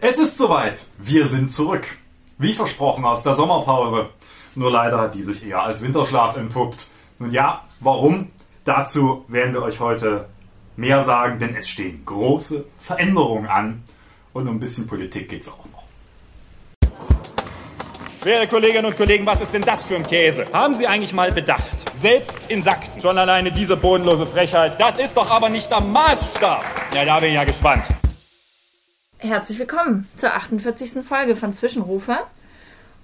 Es ist soweit. Wir sind zurück. Wie versprochen aus der Sommerpause. Nur leider hat die sich eher als Winterschlaf entpuppt. Nun ja, warum? Dazu werden wir euch heute mehr sagen, denn es stehen große Veränderungen an. Und um ein bisschen Politik geht's auch noch. Werte Kolleginnen und Kollegen, was ist denn das für ein Käse? Haben Sie eigentlich mal bedacht? Selbst in Sachsen. Schon alleine diese bodenlose Frechheit. Das ist doch aber nicht der Maßstab. Ja, da bin ich ja gespannt. Herzlich willkommen zur 48. Folge von Zwischenrufe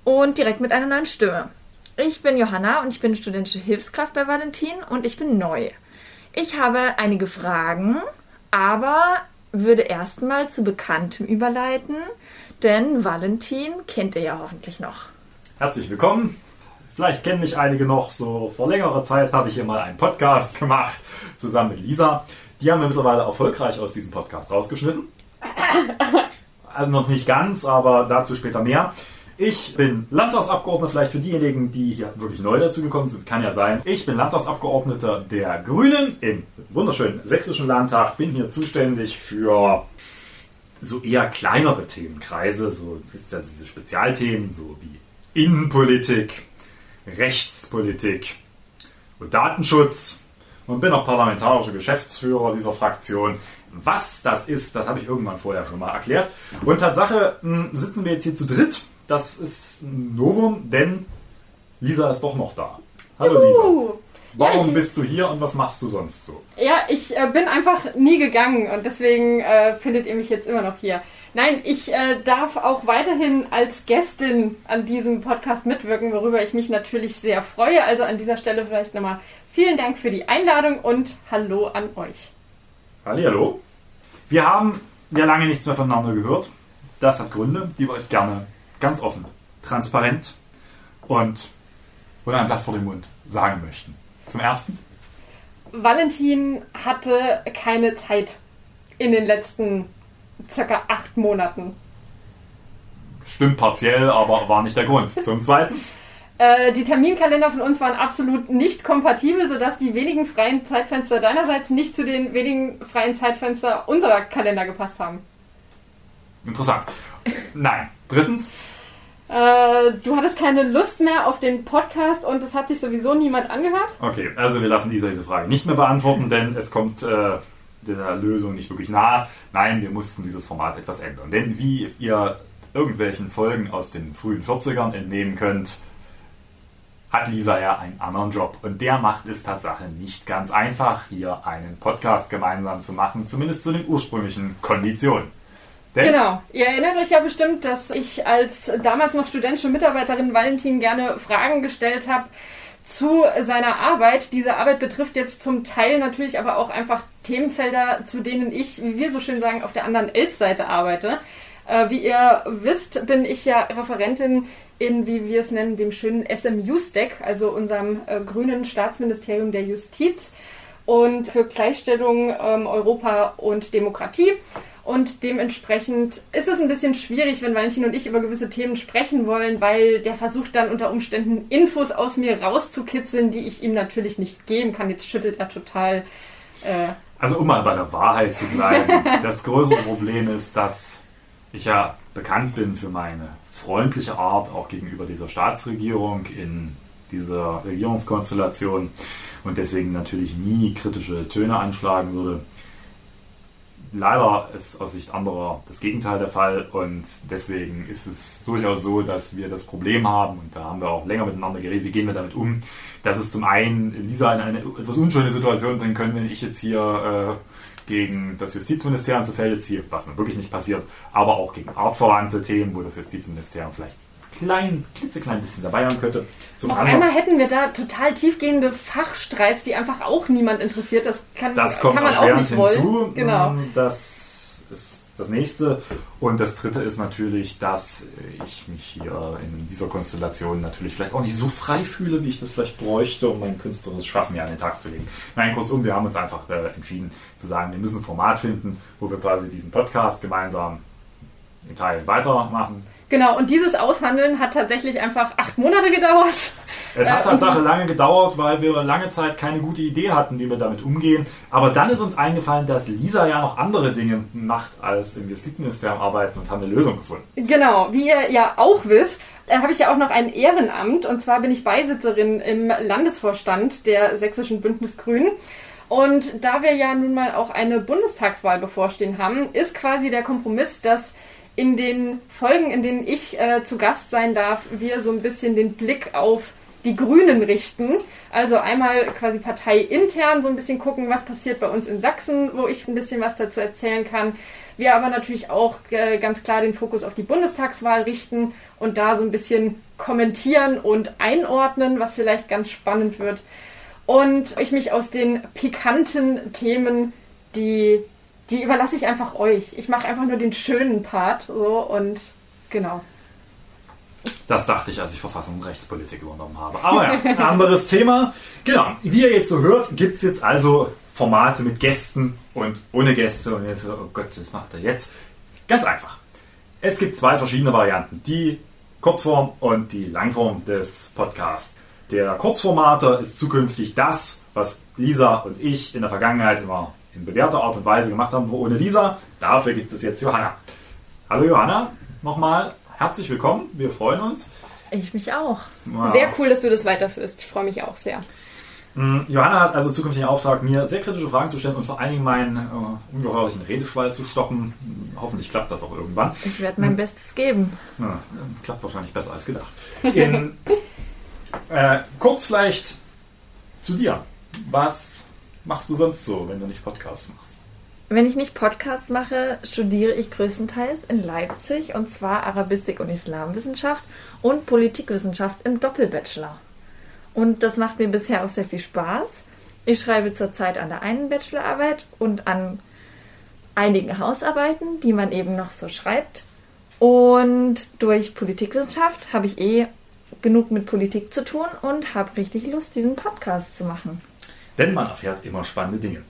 und direkt mit einer neuen Stimme. Ich bin Johanna und ich bin studentische Hilfskraft bei Valentin und ich bin neu. Ich habe einige Fragen, aber würde erstmal zu Bekanntem überleiten, denn Valentin kennt ihr ja hoffentlich noch. Herzlich willkommen. Vielleicht kennen mich einige noch. So vor längerer Zeit habe ich hier mal einen Podcast gemacht zusammen mit Lisa. Die haben wir mittlerweile erfolgreich aus diesem Podcast rausgeschnitten. Also noch nicht ganz, aber dazu später mehr. Ich bin Landtagsabgeordneter, vielleicht für diejenigen, die hier wirklich neu dazu gekommen sind, kann ja sein. Ich bin Landtagsabgeordneter der Grünen im wunderschönen sächsischen Landtag, bin hier zuständig für so eher kleinere Themenkreise, so ist ja diese Spezialthemen, so wie Innenpolitik, Rechtspolitik und Datenschutz und bin auch parlamentarischer Geschäftsführer dieser Fraktion. Was das ist, das habe ich irgendwann vorher schon mal erklärt. Und Tatsache mh, sitzen wir jetzt hier zu dritt. Das ist ein Novum, denn Lisa ist doch noch da. Hallo Lisa. Juhu. Warum Ja, bist du hier und was machst du sonst so? Ja, ich äh, bin einfach nie gegangen und deswegen äh, findet ihr mich jetzt immer noch hier. Nein, ich äh, darf auch weiterhin als Gästin an diesem Podcast mitwirken, worüber ich mich natürlich sehr freue. Also an dieser Stelle vielleicht nochmal vielen Dank für die Einladung und Hallo an euch. Hallo. Wir haben ja lange nichts mehr voneinander gehört. Das hat Gründe, die wir euch gerne ganz offen, transparent und oder ein Blatt vor den Mund sagen möchten. Zum ersten, Valentin hatte keine Zeit in den letzten circa acht Monaten. stimmt partiell, aber war nicht der Grund. Zum zweiten, Äh, die Terminkalender von uns waren absolut nicht kompatibel, sodass die wenigen freien Zeitfenster deinerseits nicht zu den wenigen freien Zeitfenster unserer Kalender gepasst haben. interessant. Nein. Drittens, Äh, du hattest keine Lust mehr auf den Podcast und es hat sich sowieso niemand angehört. okay, also wir lassen Lisa diese Frage nicht mehr beantworten, denn es kommt äh, der Lösung nicht wirklich nahe. Nein, wir mussten dieses Format etwas ändern. Denn wie ihr irgendwelchen Folgen aus den frühen 40ern entnehmen könnt, hat Lisa ja einen anderen Job. Und der macht es Tatsache nicht ganz einfach, hier einen Podcast gemeinsam zu machen, zumindest zu den ursprünglichen Konditionen. Denn Genau. Ihr erinnert euch ja bestimmt, dass ich als damals noch studentische Mitarbeiterin Valentin gerne Fragen gestellt habe zu seiner Arbeit. Diese Arbeit betrifft jetzt zum Teil natürlich aber auch einfach Themenfelder, zu denen ich, wie wir so schön sagen, auf der anderen Elbseite arbeite. Äh, wie ihr wisst, bin ich ja Referentin in, wie wir es nennen, dem schönen SMU-Stack, also unserem äh, grünen Staatsministerium der Justiz und für Gleichstellung, ähm, Europa und Demokratie. Und dementsprechend ist es ein bisschen schwierig, wenn Valentin und ich über gewisse Themen sprechen wollen, weil der versucht dann unter Umständen Infos aus mir rauszukitzeln, die ich ihm natürlich nicht geben kann. Jetzt schüttelt er total. Äh, Also um mal bei der Wahrheit zu bleiben, das größere Problem ist, dass ich ja bekannt bin für meine freundliche Art auch gegenüber dieser Staatsregierung in dieser Regierungskonstellation und deswegen natürlich nie kritische Töne anschlagen würde. Leider ist aus Sicht anderer das Gegenteil der Fall und deswegen ist es durchaus so, dass wir das Problem haben und da haben wir auch länger miteinander geredet, wie gehen wir damit um, dass es zum einen Lisa in eine etwas unschöne Situation bringen können, wenn ich jetzt hier äh, gegen das Justizministerium zu Felde ziehe, was nun wirklich nicht passiert, aber auch gegen artverwandte Themen, wo das Justizministerium vielleicht klein, klitzeklein bisschen dabei haben könnte. Zum auf anderen, einmal hätten wir da total tiefgehende Fachstreits, die einfach auch niemand interessiert. Das kann, Das kommt kann man auch nicht wollen. hinzu. Genau. Ähm, Das ist das nächste. Und das dritte ist natürlich, dass ich mich hier in dieser Konstellation natürlich vielleicht auch nicht so frei fühle, wie ich das vielleicht bräuchte, um mein künstlerisches Schaffen hier an den Tag zu legen. Nein, kurzum, wir haben uns einfach äh, entschieden zu sagen, wir müssen ein Format finden, wo wir quasi diesen Podcast gemeinsam im Teil weitermachen. Genau, und dieses Aushandeln hat tatsächlich einfach acht Monate gedauert. Es hat Äh, Tatsache lange gedauert, weil wir lange Zeit keine gute Idee hatten, wie wir damit umgehen. Aber dann ist uns eingefallen, dass Lisa ja noch andere Dinge macht, als im Justizministerium arbeiten und haben eine Lösung gefunden. Genau, wie ihr ja auch wisst, äh, habe ich ja auch noch ein Ehrenamt und zwar bin ich Beisitzerin im Landesvorstand der Sächsischen Bündnisgrünen. Und da wir ja nun mal auch eine Bundestagswahl bevorstehen haben, ist quasi der Kompromiss, dass in den Folgen, in denen ich äh, zu Gast sein darf, wir so ein bisschen den Blick auf die Grünen richten. Also einmal quasi parteiintern so ein bisschen gucken, was passiert bei uns in Sachsen, wo ich ein bisschen was dazu erzählen kann. Wir aber natürlich auch äh, ganz klar den Fokus auf die Bundestagswahl richten und da so ein bisschen kommentieren und einordnen, was vielleicht ganz spannend wird. Und ich mich aus den pikanten Themen, die, die überlasse ich einfach euch. Ich mache einfach nur den schönen Part so und genau. Das dachte ich, als ich Verfassungsrechtspolitik übernommen habe. Aber ja, ein anderes Thema. Genau, wie ihr jetzt so hört, gibt es jetzt also Formate mit Gästen und ohne Gäste. Und jetzt, oh Gott, was macht er jetzt? Ganz einfach. Es gibt zwei verschiedene Varianten. Die Kurzform und die Langform des Podcasts. Der Kurzformater ist zukünftig das, was Lisa und ich in der Vergangenheit immer in bewährter Art und Weise gemacht haben, nur ohne Lisa. Dafür gibt es jetzt Johanna. Hallo Johanna, nochmal herzlich willkommen. Wir freuen uns. Ich mich auch. Ja. Sehr cool, dass du das weiterführst. Ich freue mich auch sehr. Johanna hat also zukünftig den Auftrag, mir sehr kritische Fragen zu stellen und vor allen Dingen meinen äh, ungeheuerlichen Redeschwall zu stoppen. Hoffentlich klappt das auch irgendwann. Ich werde mein Bestes geben. Ja, klappt wahrscheinlich besser als gedacht. In, äh, kurz vielleicht zu dir. Was machst du sonst so, wenn du nicht Podcasts machst? Wenn ich nicht Podcasts mache, studiere ich größtenteils in Leipzig und zwar Arabistik und Islamwissenschaft und Politikwissenschaft im Doppelbachelor. Und das macht mir bisher auch sehr viel Spaß. Ich schreibe zurzeit an der einen Bachelorarbeit und an einigen Hausarbeiten, die man eben noch so schreibt. Und durch Politikwissenschaft habe ich eh genug mit Politik zu tun und habe richtig Lust, diesen Podcast zu machen. Denn man erfährt immer spannende Dinge.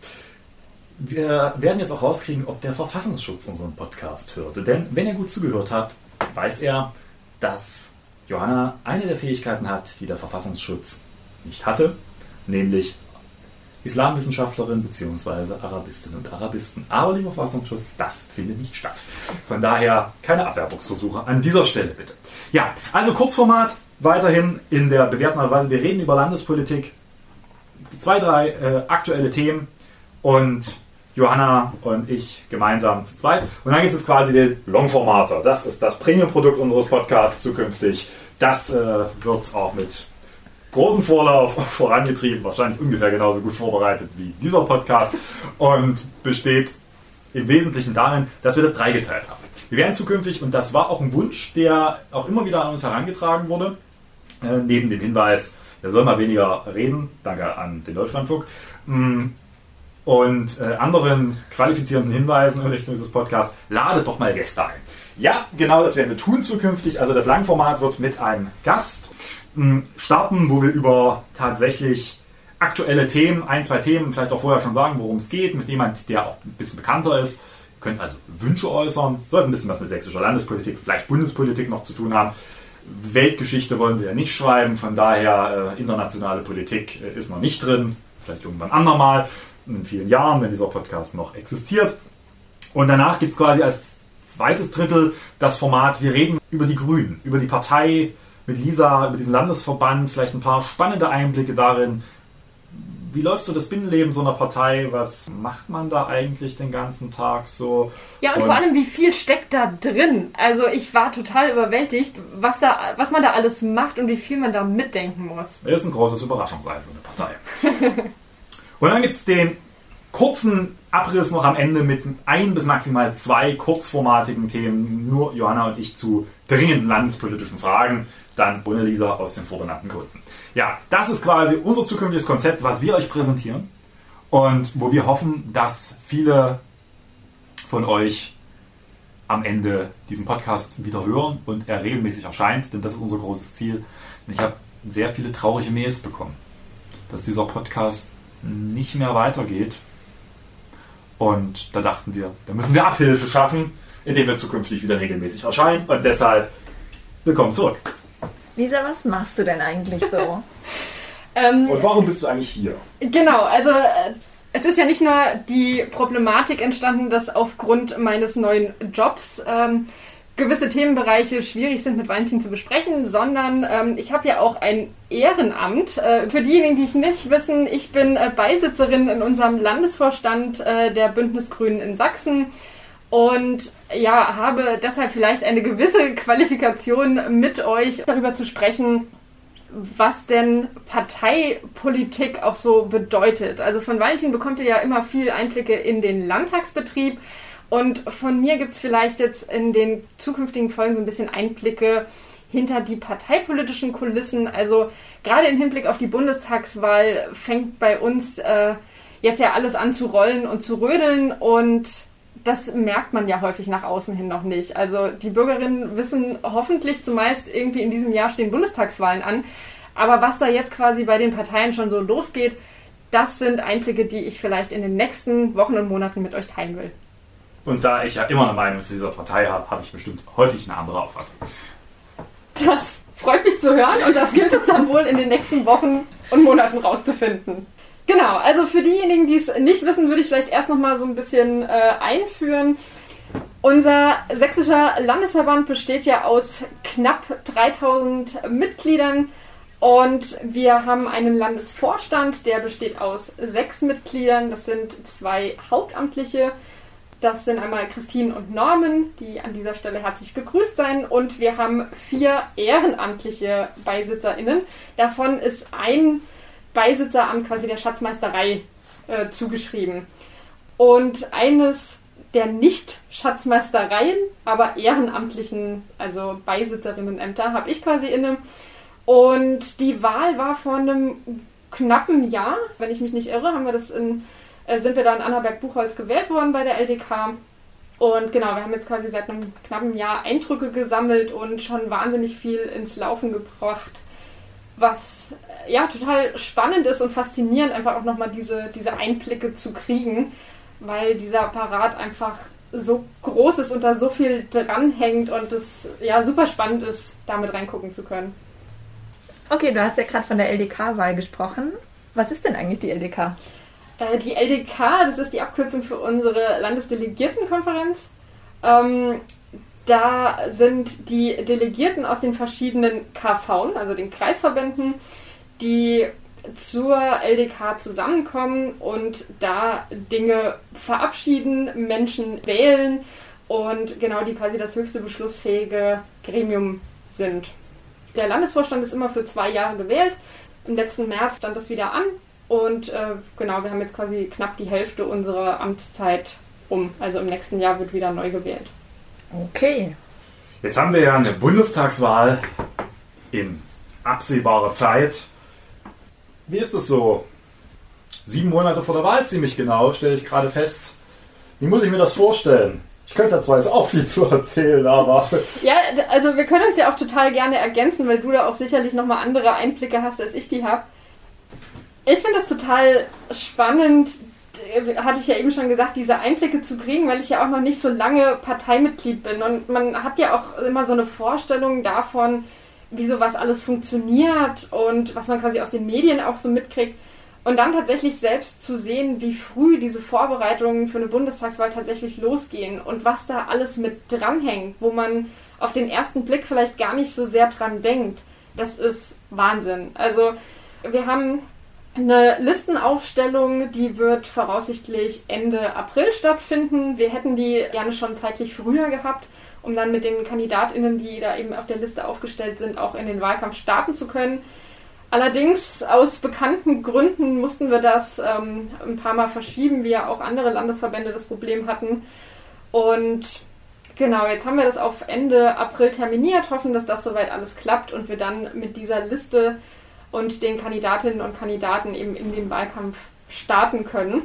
Wir werden jetzt auch rauskriegen, ob der Verfassungsschutz unseren Podcast hörte. Denn wenn er gut zugehört hat, weiß er, dass Johanna eine der Fähigkeiten hat, die der Verfassungsschutz nicht hatte, nämlich Islamwissenschaftlerin bzw. Arabistin und Arabisten. Aber lieber Verfassungsschutz, das findet nicht statt. Von daher keine Abwerbungsversuche an dieser Stelle bitte. Ja, also Kurzformat, weiterhin in der bewährten Weise. Wir reden über Landespolitik, zwei, drei äh, aktuelle Themen und Johanna und ich gemeinsam zu zweit. Und dann gibt es quasi den Longformater. Das ist das Premium-Produkt unseres Podcasts zukünftig. Das äh, wird auch mit großem Vorlauf vorangetrieben, wahrscheinlich ungefähr genauso gut vorbereitet wie dieser Podcast und besteht im Wesentlichen darin, dass wir das dreigeteilt haben. Wir werden zukünftig, und das war auch ein Wunsch, der auch immer wieder an uns herangetragen wurde, äh, neben dem Hinweis, wir sollen mal weniger reden, danke an den Deutschlandfunk, mh, und äh, anderen qualifizierenden Hinweisen in Richtung dieses Podcasts, ladet doch mal Gäste ein. Ja, genau das werden wir tun zukünftig. Also das Langformat wird mit einem Gast mh, starten, wo wir über tatsächlich aktuelle Themen, ein, zwei Themen, vielleicht auch vorher schon sagen, worum es geht, mit jemand, der auch ein bisschen bekannter ist. Ihr könnt also Wünsche äußern, sollte ein bisschen was mit sächsischer Landespolitik, vielleicht Bundespolitik noch zu tun haben. Weltgeschichte wollen wir ja nicht schreiben, von daher äh, internationale Politik äh, ist noch nicht drin, vielleicht irgendwann andermal in vielen Jahren, wenn dieser Podcast noch existiert. Und danach gibt es quasi als zweites Drittel das Format, wir reden über die Grünen, über die Partei mit Lisa, über diesen Landesverband, vielleicht ein paar spannende Einblicke darin. Wie läuft so das Binnenleben so einer Partei? Was macht man da eigentlich den ganzen Tag so? Ja, und, vor allem, wie viel steckt da drin? Also ich war total überwältigt, was, da, was man da alles macht und wie viel man da mitdenken muss. Das ist ein großes Überraschungsei, so eine Partei. und dann gibt es den kurzen Abriss noch am Ende mit ein bis maximal zwei kurzformatigen Themen, nur Johanna und ich zu dringenden landespolitischen Fragen, dann ohne Lisa aus den vorgenannten Gründen. Ja, das ist quasi unser zukünftiges Konzept, was wir euch präsentieren und wo wir hoffen, dass viele von euch am Ende diesen Podcast wieder hören und er regelmäßig erscheint, denn das ist unser großes Ziel. Ich habe sehr viele traurige Mails bekommen, dass dieser Podcast nicht mehr weitergeht. Und da dachten wir, da müssen wir Abhilfe schaffen, indem wir zukünftig wieder regelmäßig erscheinen. Und deshalb willkommen zurück. Lisa, was machst du denn eigentlich so? Ähm, Und warum bist du eigentlich hier? Genau, also äh, es ist ja nicht nur die Problematik entstanden, dass aufgrund meines neuen Jobs ähm, gewisse Themenbereiche schwierig sind mit Valentin zu besprechen, sondern ähm, ich habe ja auch ein Ehrenamt. Äh, für diejenigen, die es nicht wissen, ich bin äh, Beisitzerin in unserem Landesvorstand äh, der Bündnisgrünen in Sachsen und ja, habe deshalb vielleicht eine gewisse Qualifikation mit euch darüber zu sprechen, was denn Parteipolitik auch so bedeutet. Also von Valentin bekommt ihr ja immer viel Einblicke in den Landtagsbetrieb und von mir gibt es vielleicht jetzt in den zukünftigen Folgen so ein bisschen Einblicke hinter die parteipolitischen Kulissen. Also gerade im Hinblick auf die Bundestagswahl fängt bei uns äh, jetzt ja alles an zu rollen und zu rödeln und das merkt man ja häufig nach außen hin noch nicht. Also die Bürgerinnen wissen hoffentlich zumeist irgendwie in diesem Jahr stehen Bundestagswahlen an. Aber was da jetzt quasi bei den Parteien schon so losgeht, das sind Einblicke, die ich vielleicht in den nächsten Wochen und Monaten mit euch teilen will. Und da ich ja immer eine Meinung zu dieser Partei habe, habe ich bestimmt häufig eine andere Auffassung. Das freut mich zu hören und das gilt es dann wohl in den nächsten Wochen und Monaten rauszufinden. Genau, also für diejenigen, die es nicht wissen, würde ich vielleicht erst nochmal so ein bisschen äh, einführen. Unser sächsischer Landesverband besteht ja aus knapp 3000 Mitgliedern und wir haben einen Landesvorstand, der besteht aus sechs Mitgliedern. Das sind zwei Hauptamtliche. Das sind einmal Christine und Norman, die an dieser Stelle herzlich gegrüßt seien. Und wir haben vier ehrenamtliche BeisitzerInnen. Davon ist ein Beisitzer quasi der Schatzmeisterei äh, zugeschrieben. Und eines der Nicht-Schatzmeistereien, aber ehrenamtlichen, also Beisitzerinnenämter, habe ich quasi inne. Und die Wahl war vor einem knappen Jahr, wenn ich mich nicht irre, haben wir das in, äh, sind wir da in Annaberg-Buchholz gewählt worden bei der LDK. Und genau, wir haben jetzt quasi seit einem knappen Jahr Eindrücke gesammelt und schon wahnsinnig viel ins Laufen gebracht was ja total spannend ist und faszinierend, einfach auch nochmal diese, diese Einblicke zu kriegen, weil dieser Apparat einfach so groß ist und da so viel dranhängt und es ja super spannend ist, damit reingucken zu können. Okay, du hast ja gerade von der LDK-Wahl gesprochen. Was ist denn eigentlich die LDK? Äh, die LDK, das ist die Abkürzung für unsere Landesdelegiertenkonferenz. Ähm, da sind die Delegierten aus den verschiedenen KV, also den Kreisverbänden, die zur LDK zusammenkommen und da Dinge verabschieden, Menschen wählen und genau die quasi das höchste beschlussfähige Gremium sind. Der Landesvorstand ist immer für zwei Jahre gewählt. Im letzten März stand das wieder an und äh, genau, wir haben jetzt quasi knapp die Hälfte unserer Amtszeit um. Also im nächsten Jahr wird wieder neu gewählt. Okay. Jetzt haben wir ja eine Bundestagswahl in absehbarer Zeit. Wie ist es so? Sieben Monate vor der Wahl ziemlich genau, stelle ich gerade fest. Wie muss ich mir das vorstellen? Ich könnte zwar jetzt auch viel zu erzählen, aber. Ja, also wir können uns ja auch total gerne ergänzen, weil du da auch sicherlich nochmal andere Einblicke hast, als ich die habe. Ich finde das total spannend, hatte ich ja eben schon gesagt, diese Einblicke zu kriegen, weil ich ja auch noch nicht so lange Parteimitglied bin. Und man hat ja auch immer so eine Vorstellung davon, wie sowas alles funktioniert und was man quasi aus den Medien auch so mitkriegt. Und dann tatsächlich selbst zu sehen, wie früh diese Vorbereitungen für eine Bundestagswahl tatsächlich losgehen und was da alles mit dranhängt, wo man auf den ersten Blick vielleicht gar nicht so sehr dran denkt. Das ist Wahnsinn. Also wir haben eine Listenaufstellung, die wird voraussichtlich Ende April stattfinden. Wir hätten die gerne schon zeitlich früher gehabt, um dann mit den KandidatInnen, die da eben auf der Liste aufgestellt sind, auch in den Wahlkampf starten zu können. Allerdings aus bekannten Gründen mussten wir das ähm, ein paar Mal verschieben, wie ja auch andere Landesverbände das Problem hatten. Und genau, jetzt haben wir das auf Ende April terminiert, hoffen, dass das soweit alles klappt und wir dann mit dieser Liste und den Kandidatinnen und Kandidaten eben in den Wahlkampf starten können.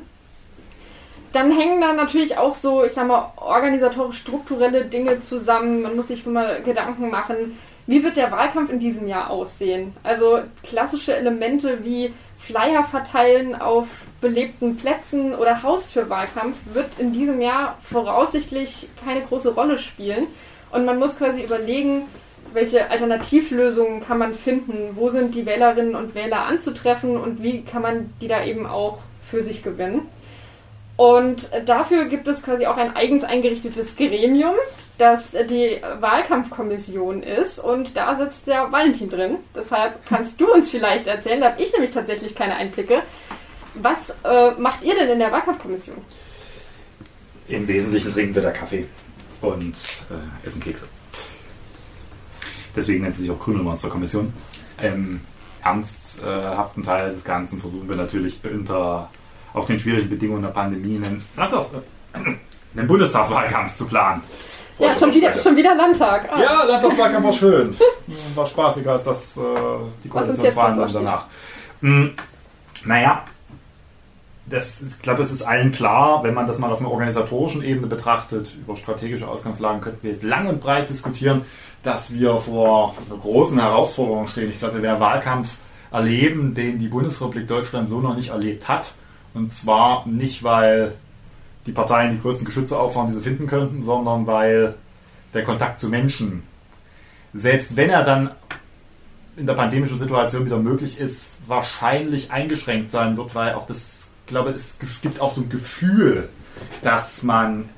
Dann hängen da natürlich auch so, ich sag mal, organisatorisch strukturelle Dinge zusammen. Man muss sich mal Gedanken machen, wie wird der Wahlkampf in diesem Jahr aussehen? Also klassische Elemente wie Flyer verteilen auf belebten Plätzen oder Haustürwahlkampf wird in diesem Jahr voraussichtlich keine große Rolle spielen. Und man muss quasi überlegen, welche Alternativlösungen kann man finden? Wo sind die Wählerinnen und Wähler anzutreffen und wie kann man die da eben auch für sich gewinnen? Und dafür gibt es quasi auch ein eigens eingerichtetes Gremium, das die Wahlkampfkommission ist und da sitzt der Valentin drin. Deshalb kannst du uns vielleicht erzählen, da habe ich nämlich tatsächlich keine Einblicke. Was äh, macht ihr denn in der Wahlkampfkommission? Im Wesentlichen trinken wir da Kaffee und äh, essen Kekse. Deswegen nennt sie sich auch Krümelmonster-Kommission. Im ernsthaften Teil des Ganzen versuchen wir natürlich unter auch den schwierigen Bedingungen der Pandemie einen, einen Bundestagswahlkampf zu planen. Ja, schon wieder, schon wieder Landtag. Ah. Ja, Landtagswahlkampf war schön. War spaßiger als das, äh, die Koalitionswahlen danach. Hm, naja, das ist, ich glaube, es ist allen klar, wenn man das mal auf einer organisatorischen Ebene betrachtet, über strategische Ausgangslagen könnten wir jetzt lang und breit diskutieren, dass wir vor einer großen Herausforderung stehen. Ich glaube, wir werden Wahlkampf erleben, den die Bundesrepublik Deutschland so noch nicht erlebt hat. Und zwar nicht, weil die Parteien die größten Geschütze auffahren, die sie finden könnten, sondern weil der Kontakt zu Menschen, selbst wenn er dann in der pandemischen Situation wieder möglich ist, wahrscheinlich eingeschränkt sein wird, weil auch das, glaube, es gibt auch so ein Gefühl, dass man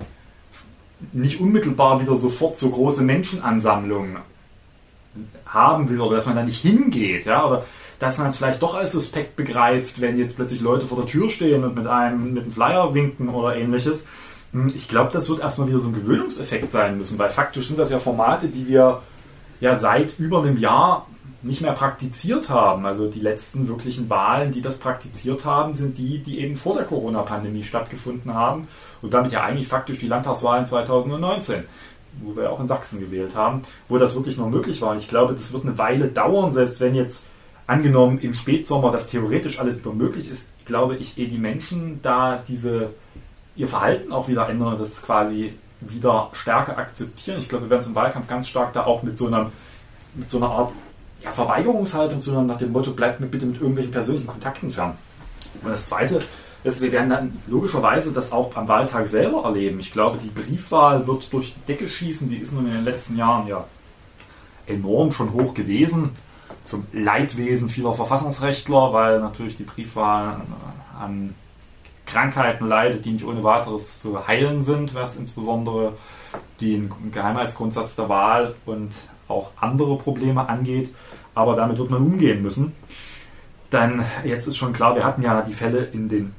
nicht unmittelbar wieder sofort so große Menschenansammlungen haben will oder dass man da nicht hingeht, ja, oder dass man es vielleicht doch als suspekt begreift, wenn jetzt plötzlich Leute vor der Tür stehen und mit einem, mit einem Flyer winken oder ähnliches. Hm, ich glaube, das wird erstmal wieder so ein Gewöhnungseffekt sein müssen, weil faktisch sind das ja Formate, die wir ja seit über einem Jahr nicht mehr praktiziert haben. Also die letzten wirklichen Wahlen, die das praktiziert haben, sind die, die eben vor der Corona-Pandemie stattgefunden haben und damit ja eigentlich faktisch die Landtagswahlen 2019 wo wir auch in Sachsen gewählt haben, wo das wirklich noch möglich war. Und ich glaube, das wird eine Weile dauern, selbst wenn jetzt angenommen im Spätsommer das theoretisch alles wieder möglich ist, glaube ich, ehe die Menschen da diese ihr Verhalten auch wieder ändern, das quasi wieder stärker akzeptieren. Ich glaube, wir werden es im Wahlkampf ganz stark da auch mit so einer, mit so einer Art ja, Verweigerungshaltung, sondern nach dem Motto, bleibt mir bitte mit irgendwelchen persönlichen Kontakten fern. Und das Zweite ist, wir werden dann logischerweise das auch am Wahltag selber erleben. Ich glaube, die Briefwahl wird durch die Decke schießen. Die ist nun in den letzten Jahren ja enorm schon hoch gewesen zum Leidwesen vieler Verfassungsrechtler, weil natürlich die Briefwahl an Krankheiten leidet, die nicht ohne weiteres zu heilen sind, was insbesondere den Geheimheitsgrundsatz der Wahl und auch andere Probleme angeht. Aber damit wird man umgehen müssen. Dann, jetzt ist schon klar, wir hatten ja die Fälle in den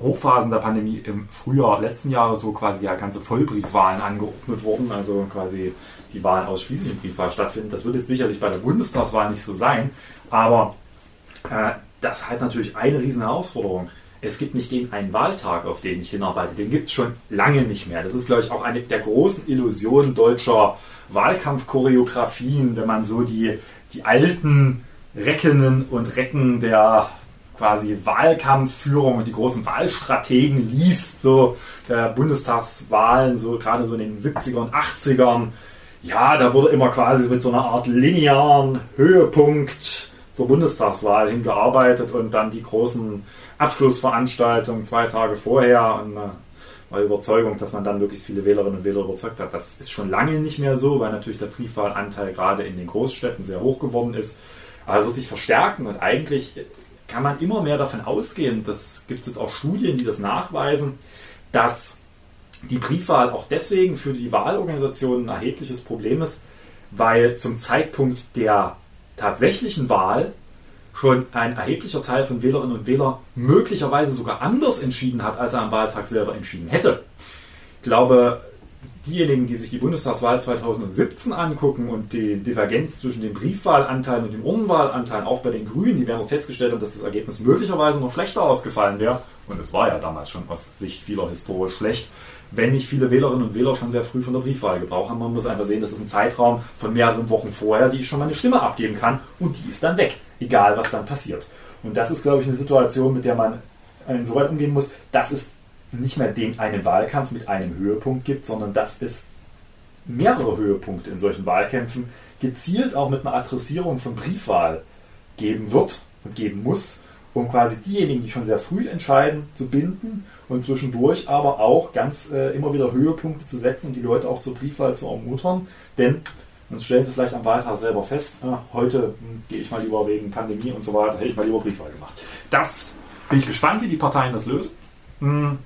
Hochphasen der Pandemie im Frühjahr letzten Jahres, wo quasi ja ganze Vollbriefwahlen angeordnet wurden, also quasi die Wahlen ausschließlich in Briefwahl stattfinden. Das wird jetzt sicherlich bei der Bundestagswahl nicht so sein, aber äh, das hat natürlich eine riesen Herausforderung. Es gibt nicht den einen Wahltag, auf den ich hinarbeite. Den gibt es schon lange nicht mehr. Das ist, glaube ich, auch eine der großen Illusionen deutscher Wahlkampfchoreografien, wenn man so die, die alten Reckenen und Recken der quasi Wahlkampfführung und die großen Wahlstrategen liest, so der Bundestagswahlen, so gerade so in den 70er und 80ern, ja, da wurde immer quasi mit so einer Art linearen Höhepunkt zur Bundestagswahl hingearbeitet und dann die großen Abschlussveranstaltungen zwei Tage vorher und eine Überzeugung, dass man dann möglichst viele Wählerinnen und Wähler überzeugt hat. Das ist schon lange nicht mehr so, weil natürlich der Briefwahlanteil gerade in den Großstädten sehr hoch geworden ist. Aber es wird sich verstärken und eigentlich kann man immer mehr davon ausgehen, das gibt es jetzt auch Studien, die das nachweisen, dass die Briefwahl auch deswegen für die Wahlorganisation ein erhebliches Problem ist, weil zum Zeitpunkt der tatsächlichen Wahl schon ein erheblicher Teil von Wählerinnen und Wählern möglicherweise sogar anders entschieden hat, als er am Wahltag selber entschieden hätte. Ich glaube, diejenigen, die sich die Bundestagswahl 2017 angucken und die Divergenz zwischen dem Briefwahlanteil und dem Urnenwahlanteil, auch bei den Grünen, die werden festgestellt haben, dass das Ergebnis möglicherweise noch schlechter ausgefallen wäre. Und es war ja damals schon aus Sicht vieler historisch schlecht, wenn nicht viele Wählerinnen und Wähler schon sehr früh von der Briefwahl Gebrauch haben. Man muss einfach sehen, das ist ein Zeitraum von mehreren Wochen vorher, die ich schon mal eine Stimme abgeben kann und die ist dann weg, egal was dann passiert. Und das ist, glaube ich, eine Situation, mit der man insoweit umgehen muss, dass es nicht mehr den einen Wahlkampf mit einem Höhepunkt gibt, sondern dass es mehrere Höhepunkte in solchen Wahlkämpfen gezielt auch mit einer Adressierung von Briefwahl geben wird und geben muss, um quasi diejenigen, die schon sehr früh entscheiden, zu binden und zwischendurch aber auch ganz äh, immer wieder Höhepunkte zu setzen und die Leute auch zur Briefwahl zu ermuntern. Denn Dann stellen sie vielleicht am Wahltag selber fest, äh, heute hm, gehe ich mal lieber wegen Pandemie und so weiter, hätte ich mal lieber Briefwahl gemacht. Das bin ich gespannt, wie die Parteien das lösen. Hm,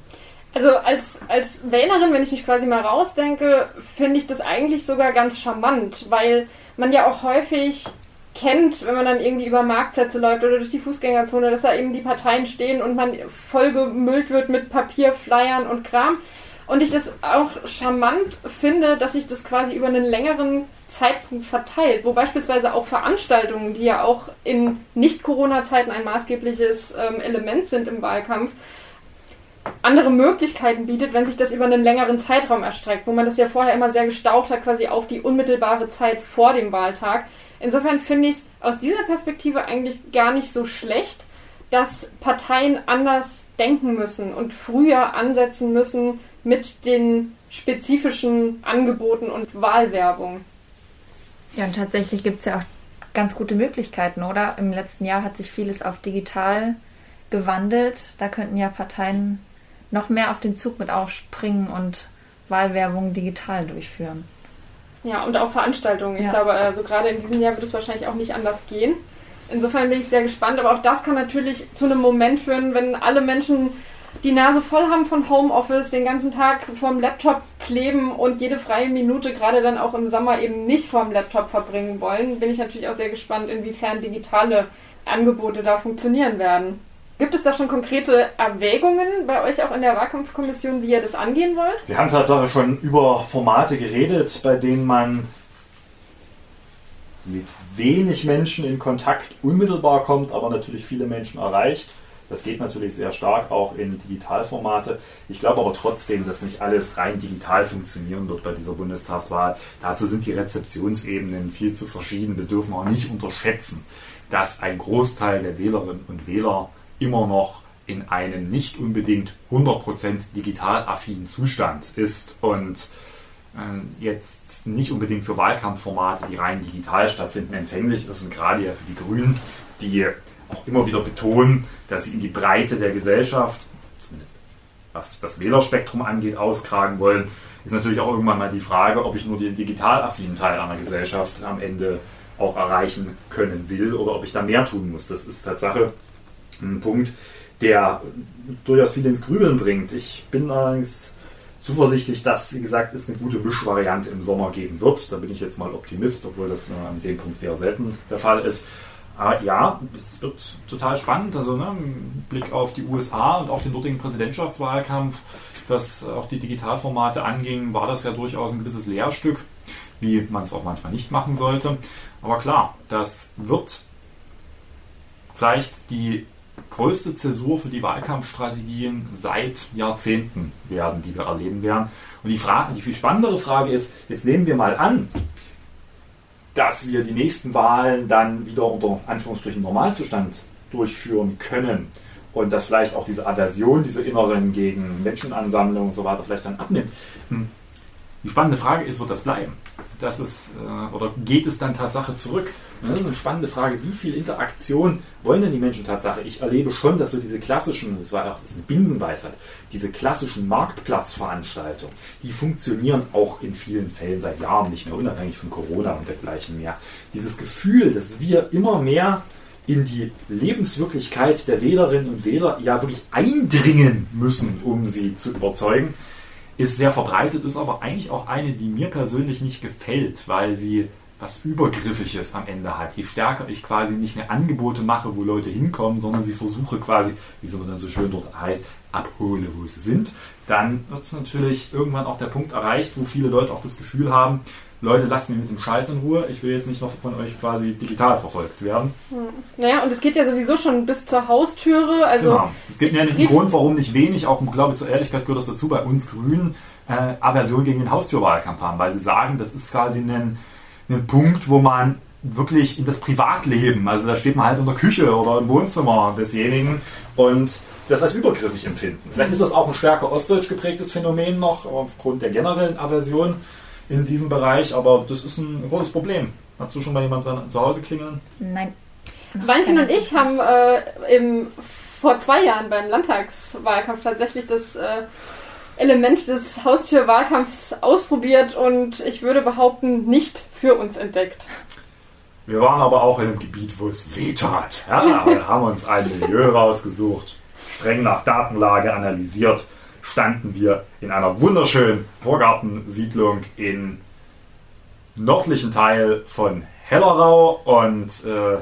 Also als, als Wählerin, wenn ich mich quasi mal rausdenke, finde ich das eigentlich sogar ganz charmant, weil man ja auch häufig kennt, wenn man dann irgendwie über Marktplätze läuft oder durch die Fußgängerzone, dass da eben die Parteien stehen und man voll gemüllt wird mit Papierflyern und Kram. Und ich das auch charmant finde, dass sich das quasi über einen längeren Zeitpunkt verteilt, wo beispielsweise auch Veranstaltungen, die ja auch in Nicht-Corona-Zeiten ein maßgebliches ähm, Element sind im Wahlkampf, andere Möglichkeiten bietet, wenn sich das über einen längeren Zeitraum erstreckt, wo man das ja vorher immer sehr gestaucht hat, quasi auf die unmittelbare Zeit vor dem Wahltag. Insofern finde ich es aus dieser Perspektive eigentlich gar nicht so schlecht, dass Parteien anders denken müssen und früher ansetzen müssen mit den spezifischen Angeboten und Wahlwerbung. Ja, und tatsächlich gibt es ja auch ganz gute Möglichkeiten, oder? Im letzten Jahr hat sich vieles auf digital gewandelt. Da könnten ja Parteien noch mehr auf den Zug mit aufspringen und Wahlwerbung digital durchführen. Ja, und auch Veranstaltungen. Ich Ja. glaube, also gerade in diesem Jahr wird es wahrscheinlich auch nicht anders gehen. Insofern bin ich sehr gespannt, aber auch das kann natürlich zu einem Moment führen, wenn alle Menschen die Nase voll haben von Homeoffice, den ganzen Tag vorm Laptop kleben und jede freie Minute, gerade dann auch im Sommer, eben nicht vorm Laptop verbringen wollen, bin ich natürlich auch sehr gespannt, inwiefern digitale Angebote da funktionieren werden. Gibt es da schon konkrete Erwägungen bei euch auch in der Wahlkampfkommission, wie ihr das angehen wollt? Wir haben Tatsache schon über Formate geredet, bei denen man mit wenig Menschen in Kontakt unmittelbar kommt, aber natürlich viele Menschen erreicht. Das geht natürlich sehr stark auch in Digitalformate. Ich glaube aber trotzdem, dass nicht alles rein digital funktionieren wird bei dieser Bundestagswahl. Dazu sind die Rezeptionsebenen viel zu verschieden. Wir dürfen auch nicht unterschätzen, dass ein Großteil der Wählerinnen und Wähler immer noch in einem nicht unbedingt 100% digital affinen Zustand ist und äh, jetzt nicht unbedingt für Wahlkampfformate, die rein digital stattfinden, empfänglich ist und gerade ja für die Grünen, die auch immer wieder betonen, dass sie in die Breite der Gesellschaft, zumindest was das Wählerspektrum angeht, auskragen wollen, ist natürlich auch irgendwann mal die Frage, ob ich nur den digital affinen Teil einer Gesellschaft am Ende auch erreichen können will oder ob ich da mehr tun muss. Das ist Tatsache ein Punkt, der durchaus viel ins Grübeln bringt. Ich bin allerdings zuversichtlich, dass, wie gesagt, es eine gute Mischvariante im Sommer geben wird. Da bin ich jetzt mal Optimist, obwohl das an dem Punkt eher selten der Fall ist. Aber ja, es wird total spannend. Also ne, im Blick auf die USA und auch den dortigen Präsidentschaftswahlkampf, das auch die Digitalformate anging, war das ja durchaus ein gewisses Lehrstück, wie man es auch manchmal nicht machen sollte. Aber klar, das wird vielleicht die größte Zäsur für die Wahlkampfstrategien seit Jahrzehnten werden, die wir erleben werden. Und die Frage, die viel spannendere Frage ist, jetzt nehmen wir mal an, dass wir die nächsten Wahlen dann wieder unter Anführungsstrichen Normalzustand durchführen können und dass vielleicht auch diese Aversion, diese inneren gegen Menschenansammlungen und so weiter vielleicht dann abnimmt. Die spannende Frage ist, wird das bleiben? Das ist, äh, oder geht es dann Tatsache zurück? Das ist eine spannende Frage, wie viel Interaktion wollen denn die Menschen Tatsache? Ich erlebe schon, dass so diese klassischen, das war auch das ist eine Binsenweisheit, diese klassischen Marktplatzveranstaltungen, die funktionieren auch in vielen Fällen seit Jahren nicht mehr, unabhängig von Corona und dergleichen mehr. Dieses Gefühl, dass wir immer mehr in die Lebenswirklichkeit der Wählerinnen und Wähler ja wirklich eindringen müssen, um sie zu überzeugen, ist sehr verbreitet, ist aber eigentlich auch eine, die mir persönlich nicht gefällt, weil sie was Übergriffiges am Ende hat. Je stärker ich quasi nicht mehr Angebote mache, wo Leute hinkommen, sondern sie versuche quasi, wie es immer dann so schön dort heißt, abhole, wo sie sind, dann wird es natürlich irgendwann auch der Punkt erreicht, wo viele Leute auch das Gefühl haben, Leute, lasst mich mit dem Scheiß in Ruhe, ich will jetzt nicht noch von euch quasi digital verfolgt werden. Naja, und es geht ja sowieso schon bis zur Haustüre. Also Genau. Es gibt ja nicht einen Grund, warum nicht wenig, auch glaube ich zur Ehrlichkeit gehört das dazu, bei uns Grünen äh, Aversion gegen den Haustürwahlkampf haben, weil sie sagen, das ist quasi ein, ein Punkt, wo man wirklich in das Privatleben, also da steht man halt in der Küche oder im Wohnzimmer desjenigen und das als übergriffig empfinden. Vielleicht ist das auch ein stärker ostdeutsch geprägtes Phänomen noch, aufgrund der generellen Aversion in diesem Bereich, aber das ist ein großes Problem. Hast du schon mal jemanden zu Hause klingeln? Nein. Valentin und ich haben äh, im, vor zwei Jahren beim Landtagswahlkampf tatsächlich das äh, Element des Haustürwahlkampfs ausprobiert und ich würde behaupten, nicht für uns entdeckt. Wir waren aber auch in einem Gebiet, wo es weh tat. Ja, wir haben uns ein Milieu rausgesucht, streng nach Datenlage analysiert, standen wir in einer wunderschönen Vorgartensiedlung im nördlichen Teil von Hellerau und äh,